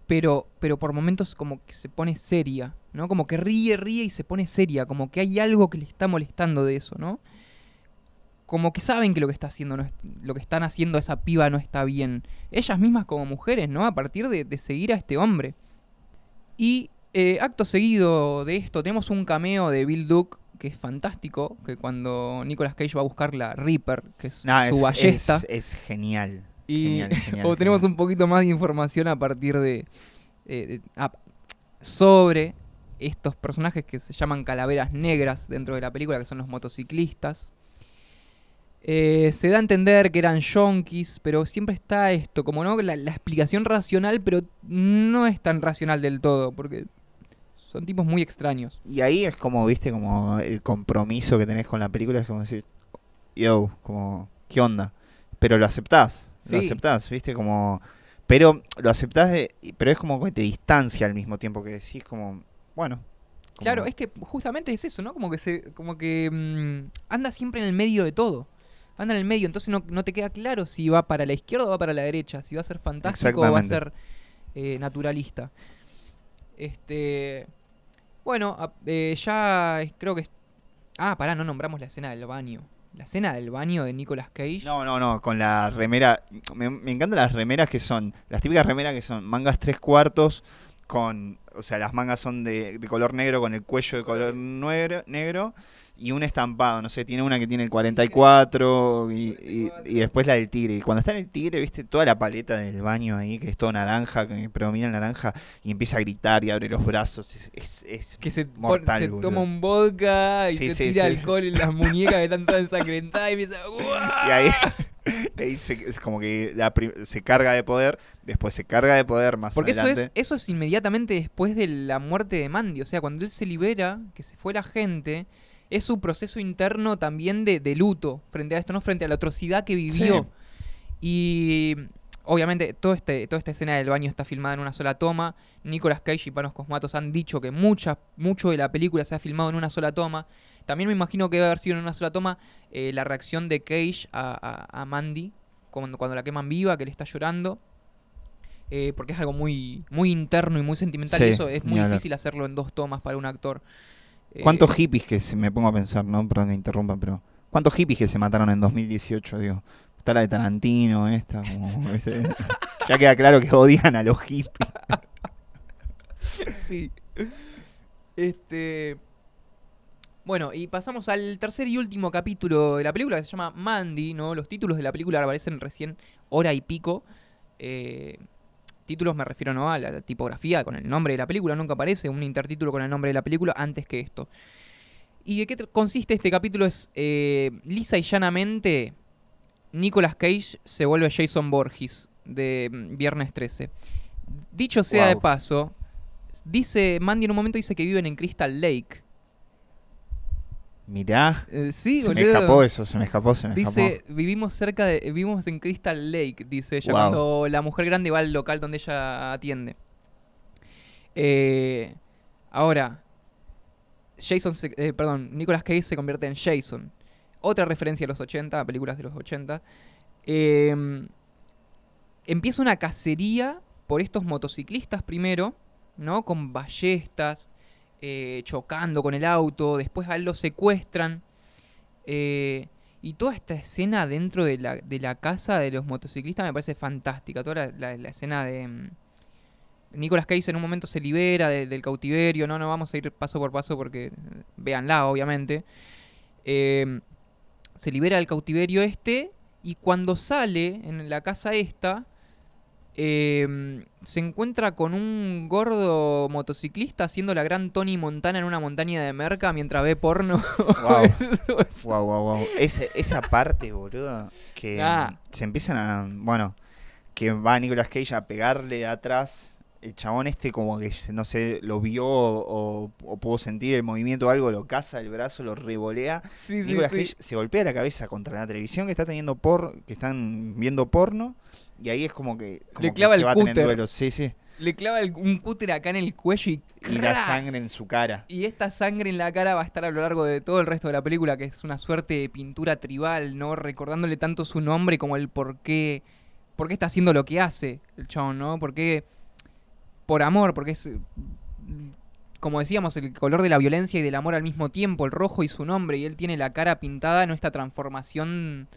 pero, pero por momentos como que se pone seria, ¿no? Como que ríe, ríe y se pone seria, como que hay algo que le está molestando de eso, ¿no? Como que saben que lo que está haciendo no es- lo que están haciendo a esa piba no está bien. Ellas mismas como mujeres, ¿no? A partir de, de seguir a este hombre. Y eh, acto seguido de esto, tenemos un cameo de Bill Duke que es fantástico, que cuando Nicolas Cage va a buscar la Reaper, que es No, su es, ballesta. es, es genial. Y Genial, genial, o tenemos genial. un poquito más de información a partir de, eh, de- sobre estos personajes que se llaman calaveras negras dentro de la película, que son los motociclistas. Eh, se da a entender que eran yonkis, pero siempre está esto, como no, la, la explicación racional, pero no es tan racional del todo, porque son tipos muy extraños. Y ahí es como, viste, como el compromiso que tenés con la película, es como decir, yo, como, ¿qué onda? Pero lo aceptás, lo aceptás, viste, como... Pero lo aceptás, de, pero es como que te distancia al mismo tiempo que decís como, bueno. como- Claro, es que justamente es eso, ¿no? Como que se, como que mm, anda siempre en el medio de todo. Anda en el medio, entonces no, no te queda claro si va para la izquierda o va para la derecha, si va a ser fantástico o va a ser eh, naturalista. Este, bueno, eh, ya creo que es- ah, pará, no nombramos la escena del baño. La escena del baño de Nicolas Cage. No, no, no, con la remera. Me, me encantan las remeras que son, las típicas remeras que son mangas tres cuartos, con, o sea, las mangas son de, de color negro con el cuello de color negro, negro y un estampado, no sé, tiene una que tiene el 44 y, y- y después la del tigre. Y cuando está en el tigre, viste toda la paleta del baño ahí, que es todo naranja, que predomina el naranja, y empieza a gritar y abre los brazos. Es, es, es que se, mortal, se toma un vodka y Sí, se sí, tira sí. alcohol en las muñecas que están todas ensangrentadas y empieza Y ahí, ahí se, es como que la se carga de poder, después se carga de poder más Porque eso adelante. es, eso es inmediatamente después de la muerte de Mandy. O sea, cuando él se libera, que se fue la gente, es su proceso interno también de, de luto frente a esto, ¿no? Frente a la atrocidad que vivió. Y obviamente todo este, toda esta escena del baño está filmada en una sola toma. Nicolas Cage y Panos Cosmatos han dicho que mucha, mucho de la película se ha filmado en una sola toma. También me imagino que debe haber sido en una sola toma eh, la reacción de Cage a, a- a Mandy cuando, cuando la queman viva, que le está llorando. Eh, porque es algo muy, muy interno y muy sentimental. Sí, y eso es muy difícil hacerlo en dos tomas para un actor. Eh, ¿Cuántos hippies que se me pongo a pensar, no? Perdón que interrumpa, pero ¿cuántos hippies que se mataron en 2018, digo? Está la de Tarantino, esta, como, ¿viste? ya queda claro que odian a los hippies. sí. Este. Bueno, y pasamos al tercer y último capítulo de la película que se llama Mandy, ¿no? Los títulos de la película aparecen recién hora y pico. Eh, títulos me refiero ¿no? a la, tipografía con el nombre de la película, nunca aparece un intertítulo con el nombre de la película antes que esto. ¿Y de qué consiste este capítulo? Es eh, lisa y llanamente Nicolas Cage se vuelve Jason Borges de mm, Viernes 13. Dicho sea de paso, dice, Mandy en un momento dice que viven en Crystal Lake. Mirá. Eh, sí, se me escapó eso, se me escapó, se me Dice, escapó. vivimos cerca de, vivimos en Crystal Lake, dice ella, Wow. cuando la mujer grande va al local donde ella atiende. Eh, ahora, Jason, se- eh, perdón, Nicolas Cage se convierte en Jason. Otra referencia a los 80, a películas de los 80. Eh, empieza una cacería por estos motociclistas primero, ¿no? Con ballestas, eh, chocando con el auto, después a él lo secuestran. eh, y toda esta escena dentro de la, de la casa de los motociclistas me parece fantástica. Toda la, escena de... mm, Nicolas Cage en un momento se libera de- del cautiverio. No, no vamos a ir paso por paso porque... eh, Véanla, obviamente. Se libera del cautiverio este y cuando sale en la casa esta, eh, se encuentra con un gordo motociclista haciendo la gran Tony Montana en una montaña de merca mientras ve porno. Wow. Wow, wow, wow. Ese- esa parte, boludo, que Ah. se empiezan a. Bueno, que va Nicolas Cage a pegarle de atrás. El chabón este, como que no sé, lo vio o, o pudo sentir el movimiento o algo, lo caza del brazo, lo revolea. Sí, Nicolas sí. Cage se golpea la cabeza contra la televisión que está teniendo por. que están viendo porno. Y ahí es como que. como Le que clava se el va a tener cúter. duelo. Sí, sí. Le clava el- un cúter acá en el cuello y... Y la sangre en su cara. Y esta sangre en la cara va a estar a lo largo de todo el resto de la película, que es una suerte de pintura tribal, ¿no? Recordándole tanto su nombre como el por qué, por qué está haciendo lo que hace el chabón, ¿no? Porque por amor, porque es, eh, como decíamos, el color de la violencia y del amor al mismo tiempo, el rojo y su nombre, y él tiene la cara pintada en esta transformación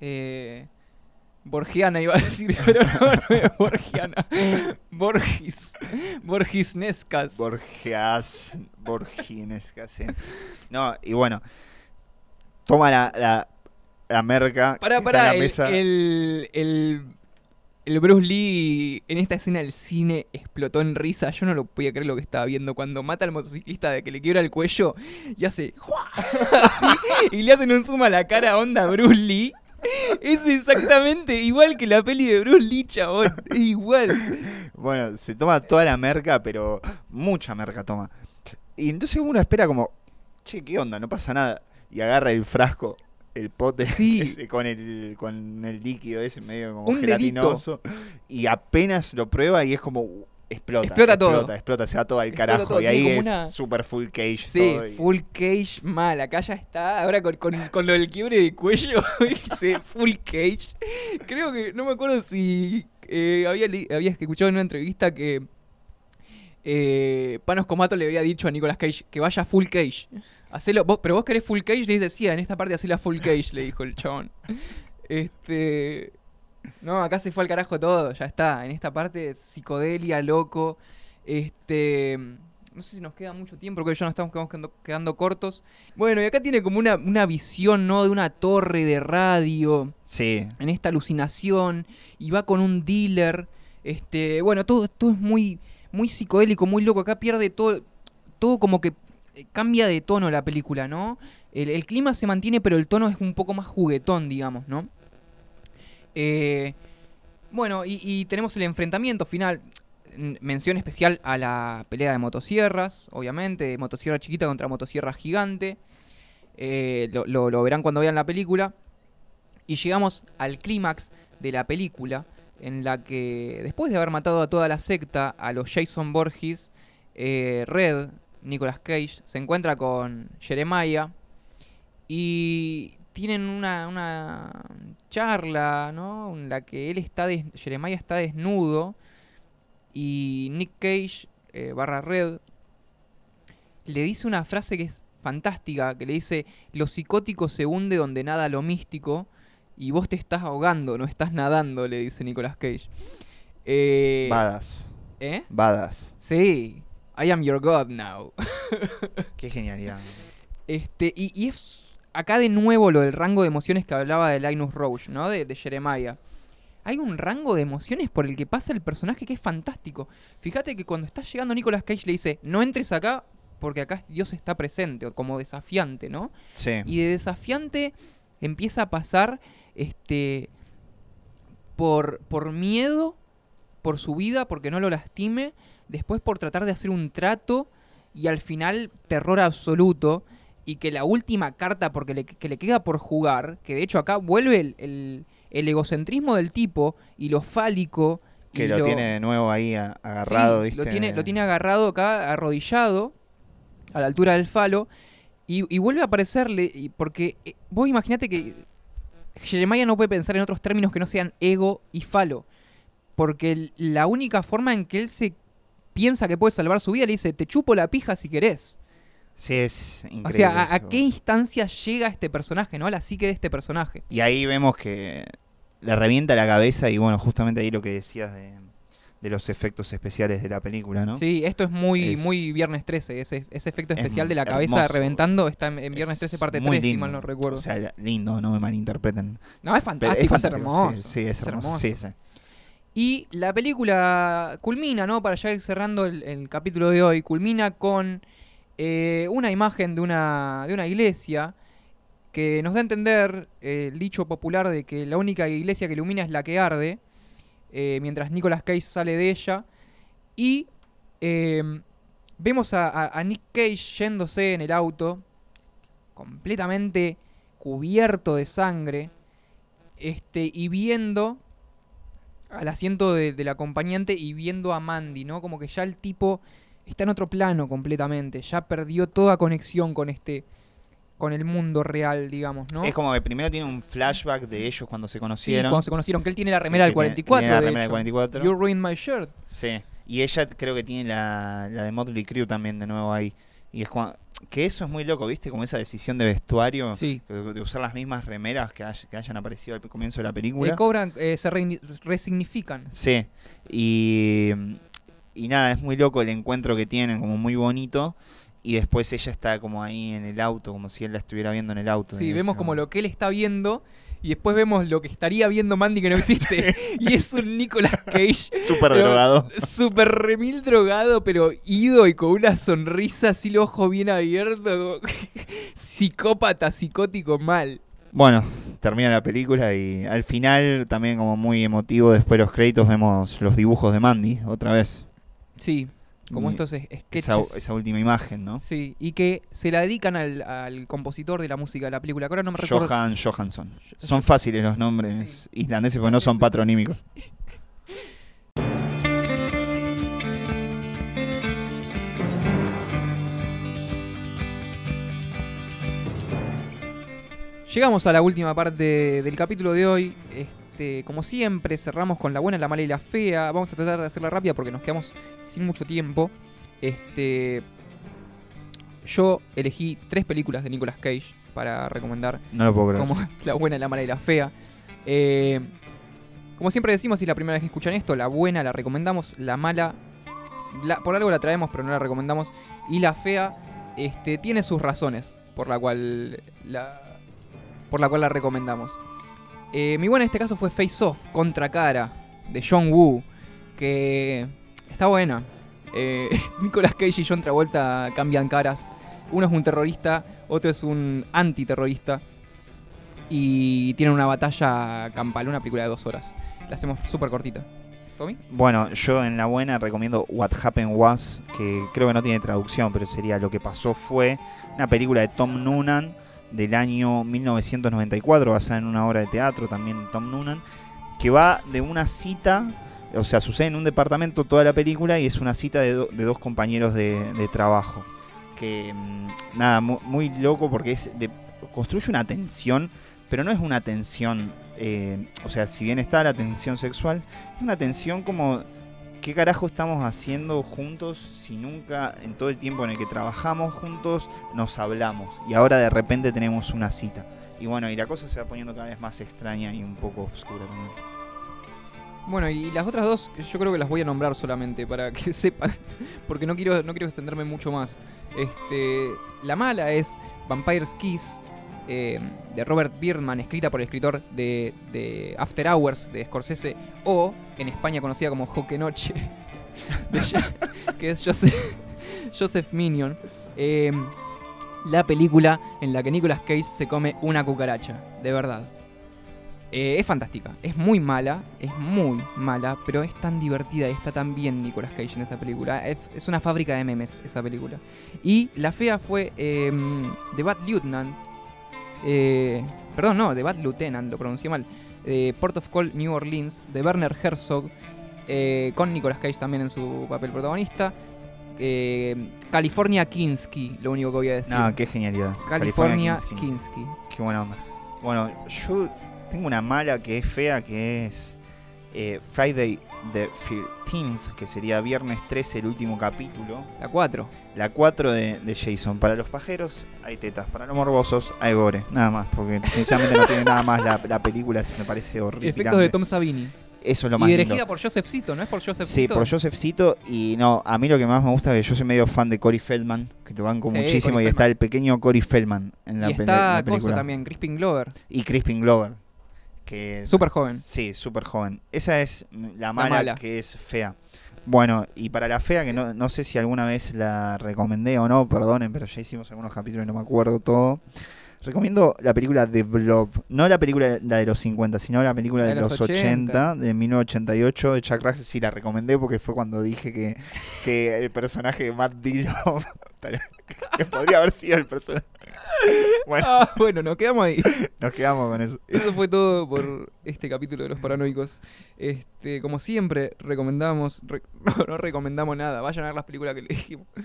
eh, borgiana, iba a decir, pero no, no es borgiana. Borgis. Borgisnescas. Borgias, Borginesca, sí. No, y bueno, toma la, la, la merca Pará, pará, el, mesa. el, el, el Bruce Lee en esta escena del cine explotó en risa. Yo no lo podía creer lo que estaba viendo. Cuando mata al motociclista de que le quiebra el cuello y hace así, y le hacen un zoom a la cara onda Bruce Lee. Es exactamente igual que la peli de Bruce Lee, chabón. Es igual. Bueno, se toma toda la merca, pero mucha merca toma. Y entonces uno espera como, che, ¿qué onda? No pasa nada. Y agarra el frasco, el pote Sí. ese con el con el líquido ese medio como Un dedito. gelatinoso. Y apenas lo prueba y es como explota. Explota todo. Explota, explota, se va todo al carajo. todo, y ahí es una- super full cage Sí, todo. y- full cage mal. Acá ya está. Ahora con, con, con lo del quiebre de cuello, dice full cage. Creo que, no me acuerdo si eh, había, escuchado en una entrevista que eh, Panos Comato le había dicho a Nicolas Cage que vaya full cage. Hacelo, vos, pero vos querés full cage, le decía, en esta parte hacela full cage, le dijo el chabón. Este. No, acá se fue al carajo todo, ya está. En esta parte, psicodelia, loco. Este. No sé si nos queda mucho tiempo, porque ya nos estamos quedando, quedando cortos. Bueno, y acá tiene como una, una visión, ¿no? De una torre de radio Sí, en esta alucinación y va con un dealer. Este, bueno, todo, todo es muy, muy psicodélico, muy loco. Acá pierde todo, todo como que eh, cambia de tono la película, ¿no? El, el clima se mantiene, pero el tono es un poco más juguetón, digamos, ¿no? Eh, bueno, y, tenemos el enfrentamiento final. Mención especial a la pelea de motosierras, obviamente, motosierra chiquita contra motosierra gigante. Eh, lo verán cuando vean la película. Y llegamos al clímax de la película, en la que después de haber matado a toda la secta, a los Jason Borges, eh, Red, Nicolas Cage, se encuentra con Jeremiah y tienen una, una charla, ¿no? En la que él está, des- Jeremiah está desnudo y Nick Cage, eh, barra Red, le dice una frase que es fantástica, que le dice, lo psicótico se hunde donde nada lo místico y vos te estás ahogando, no estás nadando, le dice Nicolas Cage. Eh, Badas. ¿Eh? Badas. Sí. I am your god now. Qué genialidad. Este, y, y es acá de nuevo lo del rango de emociones que hablaba de Linus Roche, ¿no? De, de Jeremiah. Hay un rango de emociones por el que pasa el personaje que es fantástico. Fíjate que cuando está llegando Nicolas Cage le dice, no entres acá porque acá Dios está presente, o como desafiante, ¿no? Sí. Y de desafiante empieza a pasar este por, por miedo por su vida, porque no lo lastime, después por tratar de hacer un trato y al final terror absoluto y que la última carta porque le, que le queda por jugar, que de hecho acá vuelve el, el- el egocentrismo del tipo y lo fálico. Que lo, tiene de nuevo ahí agarrado, Sí, ¿viste? Lo tiene, lo tiene agarrado acá, arrodillado, a la altura del falo, y, y vuelve a aparecerle, y porque eh, vos imaginate que Jeremiah no puede pensar en otros términos que no sean ego y falo, porque el- la única forma en que él se piensa que puede salvar su vida le dice, te chupo la pija si querés. Sí, es increíble. o sea, ¿a, qué instancia llega este personaje, no? A la psique de este personaje. Y ahí vemos que le revienta la cabeza y bueno, justamente ahí lo que decías de, de los efectos especiales de la película, ¿no? Sí, esto es muy, Es- muy Viernes 13. Ese, ese efecto Es especial de la cabeza hermoso. reventando está en, en Viernes Es 13 parte muy 3, si lindo. mal no recuerdo. O sea, lindo, no me malinterpreten. no, es fantástico, es, fantástico, hermoso. Sí, sí, es, hermoso. Sí, sí. Y la película culmina, ¿no? Para ya ir cerrando el, el capítulo de hoy, culmina con eh, una imagen de una, de una iglesia que nos da a entender eh, el dicho popular de que la única iglesia que ilumina es la que arde, eh, mientras Nicolas Cage sale de ella. Y eh, vemos a, a- Nick Cage yéndose en el auto, completamente cubierto de sangre, este, y viendo al asiento de- del acompañante y viendo a Mandy, ¿no? Como que ya el tipo está en otro plano completamente, ya perdió toda conexión con este, con el mundo real, digamos, ¿no? Es como que primero tiene un flashback de ellos cuando se Sí, conocieron. cuando se conocieron, que él tiene la remera del que tiene- 44, tiene la de remera del hecho. 44. You ruined my shirt. Sí. Y ella creo que tiene la, la de Motley Crue también de nuevo ahí. Y es como, que eso es muy loco, ¿viste? Como esa decisión de vestuario. Sí. De, de usar las mismas remeras que, hay- que hayan aparecido al comienzo de la Eh, película. cobran, eh, se reini- resignifican. Sí, y, y nada, es muy loco el encuentro que tienen, como muy bonito. Y después ella está como ahí en el auto, como si él la estuviera viendo en el auto. Sí, vemos eso- como lo que él está viendo y después vemos lo que estaría viendo Mandy que no existe. y es un Nicolas Cage Súper drogado. Súper remil drogado, pero ido y con una sonrisa así, los ojos bien abiertos. Psicópata, psicótico, mal. Bueno, termina la película y al final, también como muy emotivo, después de los créditos vemos los dibujos de Mandy, otra vez. Sí, como Y estos es- sketches. Esa, esa última imagen, ¿no? Sí, y que se la dedican al, al compositor de la música de la película. Ahora no me recuerdo. Johan Johansson. Son fáciles los nombres islandeses porque no son patronímicos. Llegamos a la última parte del capítulo de hoy. Este, como siempre, cerramos con la buena, la mala y la fea. Vamos a tratar de hacerla rápida porque nos quedamos sin mucho tiempo. Este, yo elegí tres películas de Nicolas Cage para recomendar No lo puedo creer. como la buena, la mala y la fea. Eh, como siempre decimos, si es la primera vez que escuchan esto, la buena la recomendamos, la mala, la- por algo la traemos, pero no la recomendamos. Y la fea este, tiene sus razones por la cual la, por la, cual la recomendamos. Eh, mi buena en este caso fue Face Off, Contra Cara, de John Woo, que está buena. Eh, Nicolas Cage y John Travolta cambian caras. Uno es un terrorista, otro es un antiterrorista. Y tienen una batalla campal, una película de dos horas. La hacemos súper cortita. ¿Tommy? Bueno, yo en la buena recomiendo What Happened Was, que creo que no tiene traducción, pero sería Lo que pasó fue, una película de Tom Noonan del año 1994, basada en una obra de teatro también de Tom Noonan, que va de una cita, o sea, sucede en un departamento toda la película y es una cita de, do- de dos compañeros de, trabajo. Que mm, nada, mu- muy, loco porque es construye una tensión, pero no es una tensión, eh, o sea, si bien está la tensión sexual, es una tensión como, ¿qué carajo estamos haciendo juntos si nunca, en todo el tiempo en el que trabajamos juntos, nos hablamos? Y ahora de repente tenemos una cita. Y bueno, y la cosa se va poniendo cada vez más extraña y un poco oscura también. Bueno, y las otras dos yo creo que las voy a nombrar solamente para que sepan, porque no quiero, no quiero extenderme mucho más. Este, la mala es Vampire's Kiss, eh, de Robert Birdman, escrita por el escritor de, After Hours, de Scorsese, o en España conocida como Joque Noche, que es Joseph, Minion. Eh, la película en la que Nicolas Cage se come una cucaracha, de verdad. Eh, es fantástica, es muy mala, es muy mala, pero es tan divertida y está tan bien Nicolas Cage en esa película. Es, una fábrica de memes esa película. Y la fea fue eh, The Bad Lieutenant. Eh, perdón, no, The Bad Lieutenant, lo pronuncié mal. eh, Port of Call New Orleans, de Werner Herzog, eh, con Nicolas Cage también en su papel protagonista. eh, California Kinski, lo único que voy a decir. No, qué genialidad. California Kinski. Kinski. Qué buena onda. Bueno, yo tengo una mala que es fea, que es eh, Friday the 13th, que sería viernes 13, el último capítulo. La 4. La 4 de, de Jason. Para los pajeros hay tetas, para los morbosos hay gore. Nada más, porque sinceramente no tiene nada más la, la película, me parece horrible. Efectos de Tom Savini. Eso es lo Y más dirigida lindo. por Joseph Cito, ¿no es por Joseph Sí, Cito? por Joseph Cito. Y no, a mí lo que más me gusta es que yo soy medio fan de Cory Feldman, que lo banco Sí, muchísimo. Corey y está el pequeño Cory Feldman en la, y está la película. Coso también, Crispin Glover. Y Crispin Glover. Que Súper joven. Sí, súper joven. Esa es la mala, mala. que es fea. Bueno, y para la fea, que no, no sé si alguna vez la recomendé o no, perdonen, pero ya hicimos algunos capítulos y no me acuerdo todo. Recomiendo la película The Blob. No la película la de los 50, sino la película de, los 80, de 1988, de Chuck Russell. Sí, la recomendé porque fue cuando dije que, que el personaje de Matt Dillon que podría haber sido el personaje. Bueno, Ah, bueno, nos quedamos ahí. nos quedamos con eso. Eso fue todo por este capítulo de los paranoicos. Este, como siempre, recomendamos. re- no, no recomendamos nada. Vayan a ver las películas que le dijimos.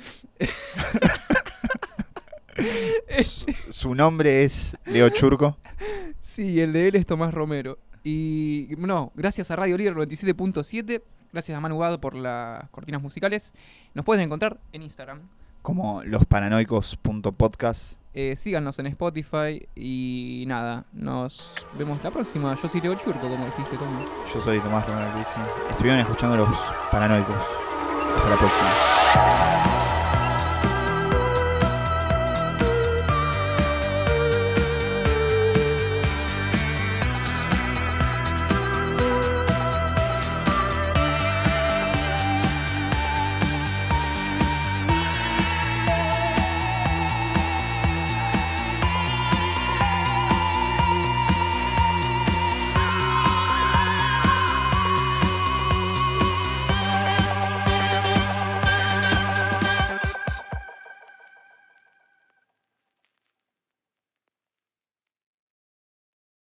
Su, su nombre es Leo Churco. Sí, el de él es Tomás Romero. Y no, gracias a Radio Líder 97.7. Gracias a Manu Gado por las cortinas musicales. Nos pueden encontrar en Instagram. Como losparanoicos.podcast. Eh, síganos en Spotify. Y nada, nos vemos la próxima. Yo soy Leo Churco, como dijiste, Tomás. Yo soy Tomás Romero Luisi. Estuvieron escuchando los paranoicos. Hasta la próxima.